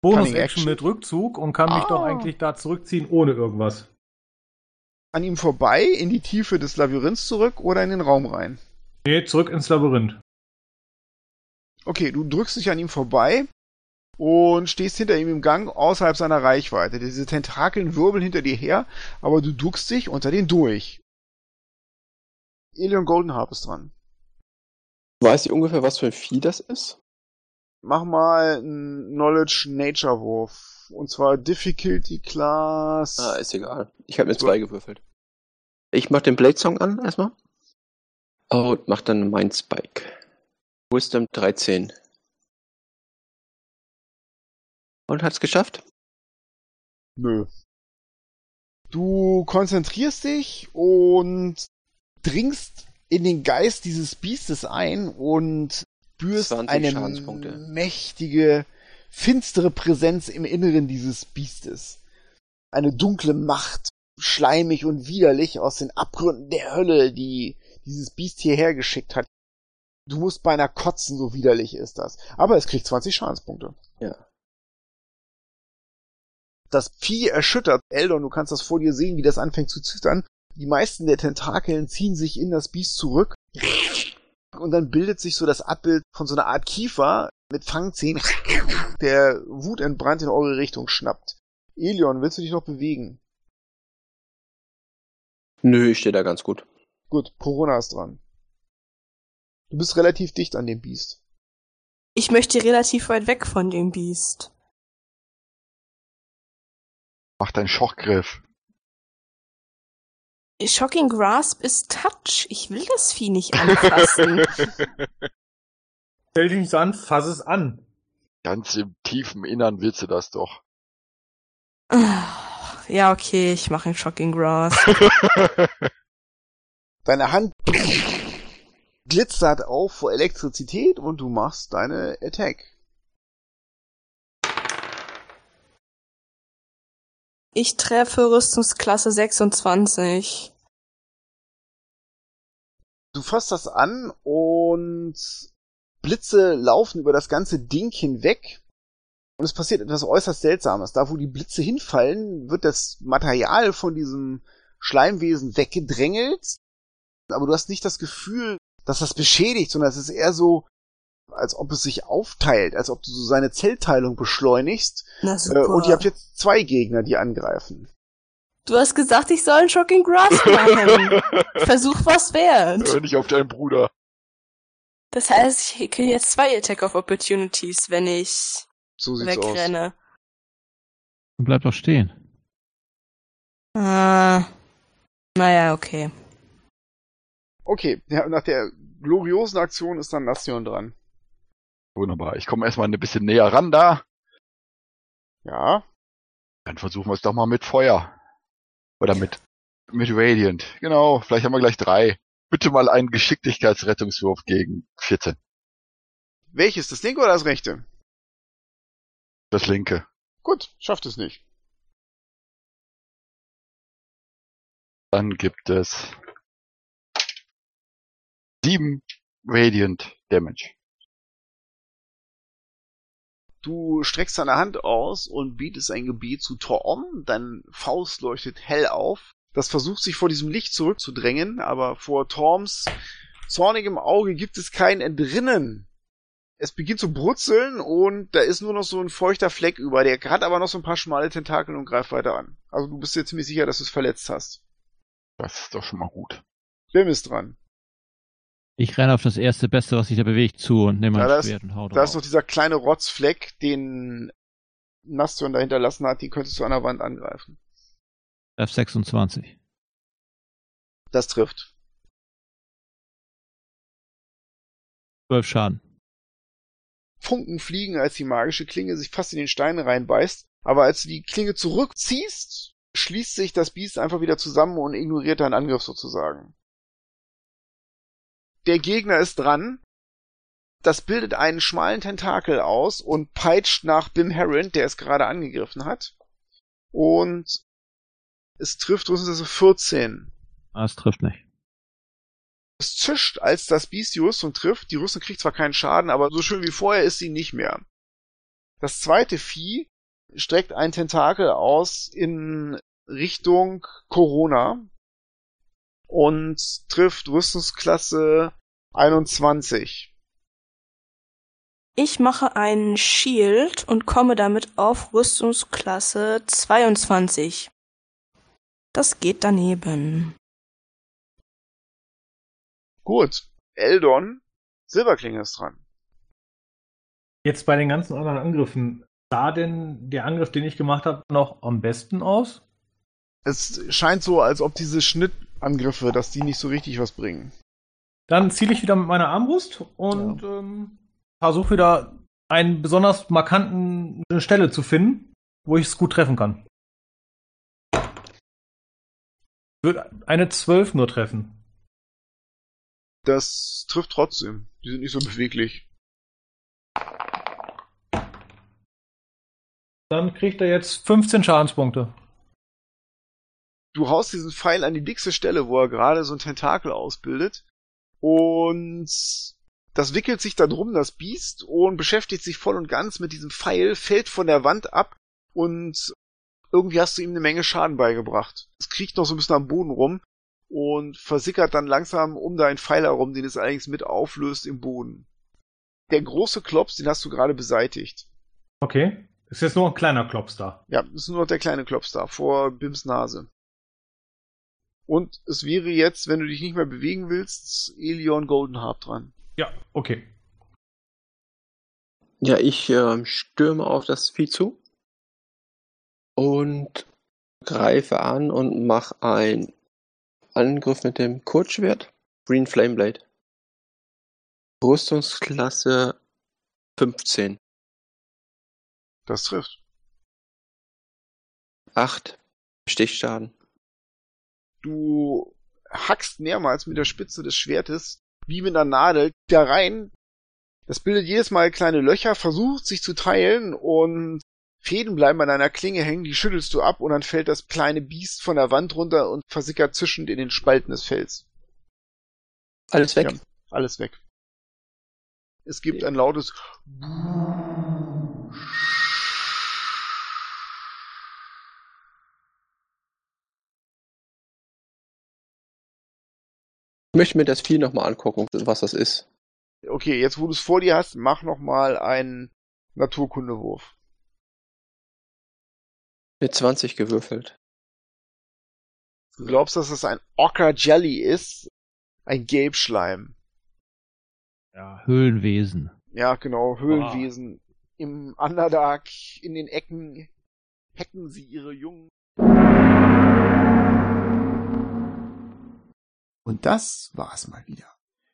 Bonus-Action Action. mit Rückzug und kann mich Ah. doch eigentlich da zurückziehen ohne irgendwas. An ihm vorbei, in die Tiefe des Labyrinths zurück oder in den Raum rein? Nee, zurück ins Labyrinth. Okay, du drückst dich an ihm vorbei und stehst hinter ihm im Gang außerhalb seiner Reichweite. Diese Tentakeln wirbeln hinter dir her, aber du duckst dich unter den durch. Elion Goldenharp ist dran. Weiß ich ungefähr, was für ein Vieh das ist? Mach mal einen Knowledge Nature Wurf. Und zwar Difficulty Class. Ah, ist egal. Ich habe mir zwei gewürfelt. Ich mach den Blade Song an erstmal. Oh, und mach dann mein Spike. Wisdom 13. Und hat's geschafft? Nö. Du konzentrierst dich und dringst in den Geist dieses Biestes ein und spürst 20 eine mächtige, finstere Präsenz im Inneren dieses Biestes. Eine dunkle Macht, schleimig und widerlich aus den Abgründen der Hölle, die dieses Biest hierher geschickt hat. Du musst beinahe kotzen, so widerlich ist das. Aber es kriegt 20 Schadenspunkte. Ja. Das Vieh erschüttert Eldon, du kannst das vor dir sehen, wie das anfängt zu zittern. Die meisten der Tentakeln ziehen sich in das Biest zurück. Und dann bildet sich so das Abbild von so einer Art Kiefer mit Fangzähnen, der wutentbrannt in eure Richtung schnappt. Elion, willst du dich noch bewegen? Nö, ich stehe da ganz gut. Gut, Corona ist dran. Du bist relativ dicht an dem Biest. Ich möchte relativ weit weg von dem Biest. Mach deinen Schockgriff. Shocking Grasp ist Touch. Ich will das Vieh nicht anfassen. Stell dich nicht so an, fass es an. Ganz im tiefen Innern willst du das doch. Ah, ja, okay, ich mache einen Shocking Grasp. Deine Hand glitzert auf vor Elektrizität und du machst deine Attack. Ich treffe Rüstungsklasse 26. Du fasst das an und Blitze laufen über das ganze Ding hinweg. Und es passiert etwas äußerst Seltsames. Da, wo die Blitze hinfallen, wird das Material von diesem Schleimwesen weggedrängelt. Aber du hast nicht das Gefühl, dass das beschädigt, sondern es ist eher so, als ob es sich aufteilt, als ob du so seine Zellteilung beschleunigst. Na Äh, super. und ihr habt jetzt zwei Gegner, die angreifen. du hast gesagt, ich soll einen Shocking Grasp machen. Versuch was wert. Hör nicht auf deinen Bruder. Das heißt, ich kriege jetzt zwei Attack of Opportunities, wenn ich So sieht's aus. wegrenne. Und bleib doch stehen. Ah, naja, okay. Okay, ja, nach der gloriosen Aktion ist dann Nastion dran. Wunderbar. Ich komme erstmal ein bisschen näher ran da. Ja, Dann versuchen wir es doch mal mit Feuer. Oder mit, mit Radiant. Genau, vielleicht haben wir gleich drei. Bitte mal einen Geschicklichkeitsrettungswurf gegen 14. welches? Das linke oder das rechte? Das linke. Gut, schafft es nicht. Dann gibt es sieben Radiant Damage. Du streckst deine Hand aus und bietest ein Gebet zu Torm. Dein Faust leuchtet hell auf. Das versucht sich vor diesem Licht zurückzudrängen, aber vor Torms zornigem Auge gibt es kein Entrinnen. Es beginnt zu brutzeln und da ist nur noch so ein feuchter Fleck über. Der hat aber noch so ein paar schmale Tentakel und greift weiter an. Also du bist dir ziemlich sicher, dass du es verletzt hast. Das ist doch schon mal gut. Bim ist dran. Ich renne auf das erste Beste, was sich da bewegt, zu und nehme Ja, ist- Schwert und hau Da ist noch drauf. dieser kleine Rotzfleck, den Nastion da hinterlassen hat. Den könntest du an der Wand angreifen. F26. Das trifft. 12 Schaden. Funken fliegen, als die magische Klinge sich fast in den Stein reinbeißt. Aber als du die Klinge zurückziehst, schließt sich das Biest einfach wieder zusammen und ignoriert deinen Angriff sozusagen. Der Gegner ist dran. Das bildet einen schmalen Tentakel aus und peitscht nach Bim Herron, der es gerade angegriffen hat. Und es trifft Rüstungsklasse 14. Ah, es trifft nicht. Es zischt, als das Biest die Rüstung trifft. Die Rüstung kriegt zwar keinen Schaden, aber so schön wie vorher ist sie nicht mehr. Das zweite Vieh streckt ein Tentakel aus in Richtung Corona und trifft Rüstungsklasse 21. Ich mache einen Shield und komme damit auf Rüstungsklasse 22. Das geht daneben. Gut. Eldon, Silberklinge ist dran. Jetzt bei den ganzen anderen Angriffen, sah denn der Angriff, den ich gemacht habe, noch am besten aus? Es scheint so, als ob diese Schnittangriffe, dass die nicht so richtig was bringen. Dann ziele ich wieder mit meiner Armbrust und ähm, versuche wieder einen besonders markanten eine Stelle zu finden, wo ich es gut treffen kann. Wird eine 12 nur treffen. Das trifft trotzdem. Die sind nicht so beweglich. Dann kriegt er jetzt 15 Schadenspunkte. Du haust diesen Pfeil an die dickste Stelle, wo er gerade so ein Tentakel ausbildet. Und das wickelt sich da drum, das Biest, und beschäftigt sich voll und ganz mit diesem Pfeil, fällt von der Wand ab und irgendwie hast du ihm eine Menge Schaden beigebracht. Es kriecht noch so ein bisschen am Boden rum und versickert dann langsam um deinen Pfeil herum, den es allerdings mit auflöst im Boden. Der große Klops, den hast du gerade beseitigt. Okay. Ist jetzt nur ein kleiner Klops da. Ja, ist nur noch der kleine Klops da, vor Bims Nase. Und es wäre jetzt, wenn du dich nicht mehr bewegen willst, Elion Goldenharp dran. Ja, okay. Ja, ich ähm, stürme auf das Vieh zu und greife an und mache einen Angriff mit dem Kurzschwert. Green Flame Blade. Rüstungsklasse 15. Das trifft. 8 Stichschaden. Du hackst mehrmals mit der Spitze des Schwertes, wie mit einer Nadel, da rein. Das bildet jedes Mal kleine Löcher, versucht sich zu teilen und Fäden bleiben an deiner Klinge hängen, die schüttelst du ab und dann fällt das kleine Biest von der Wand runter und versickert zischend in den Spalten des Fells. Alles weg. Ja. Alles weg. Es gibt ein lautes Ich möchte mir das Vieh nochmal angucken, was das ist. Okay, jetzt wo du es vor dir hast, mach nochmal einen Naturkundewurf. Mit 20 gewürfelt. Du glaubst, dass es ein Ocker Jelly ist? Ein Gelbschleim. Ja, Höhlenwesen. Ja, genau, Höhlenwesen. Im Underdark, in den Ecken, hecken sie ihre Jungen. Und das war's mal wieder.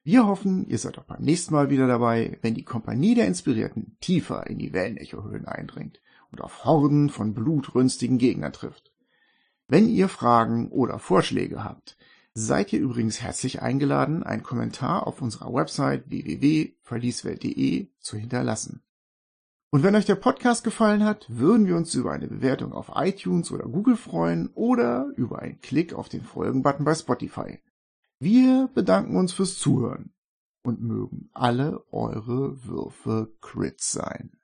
Wir hoffen, ihr seid auch beim nächsten Mal wieder dabei, wenn die Kompanie der Inspirierten tiefer in die Wellenechohöhlen eindringt und auf Horden von blutrünstigen Gegnern trifft. Wenn ihr Fragen oder Vorschläge habt, seid ihr übrigens herzlich eingeladen, einen Kommentar auf unserer Website www.verlieswelt.de zu hinterlassen. Und wenn euch der Podcast gefallen hat, würden wir uns über eine Bewertung auf iTunes oder Google freuen oder über einen Klick auf den Folgen-Button bei Spotify. Wir bedanken uns fürs Zuhören und mögen alle eure Würfe Crits sein.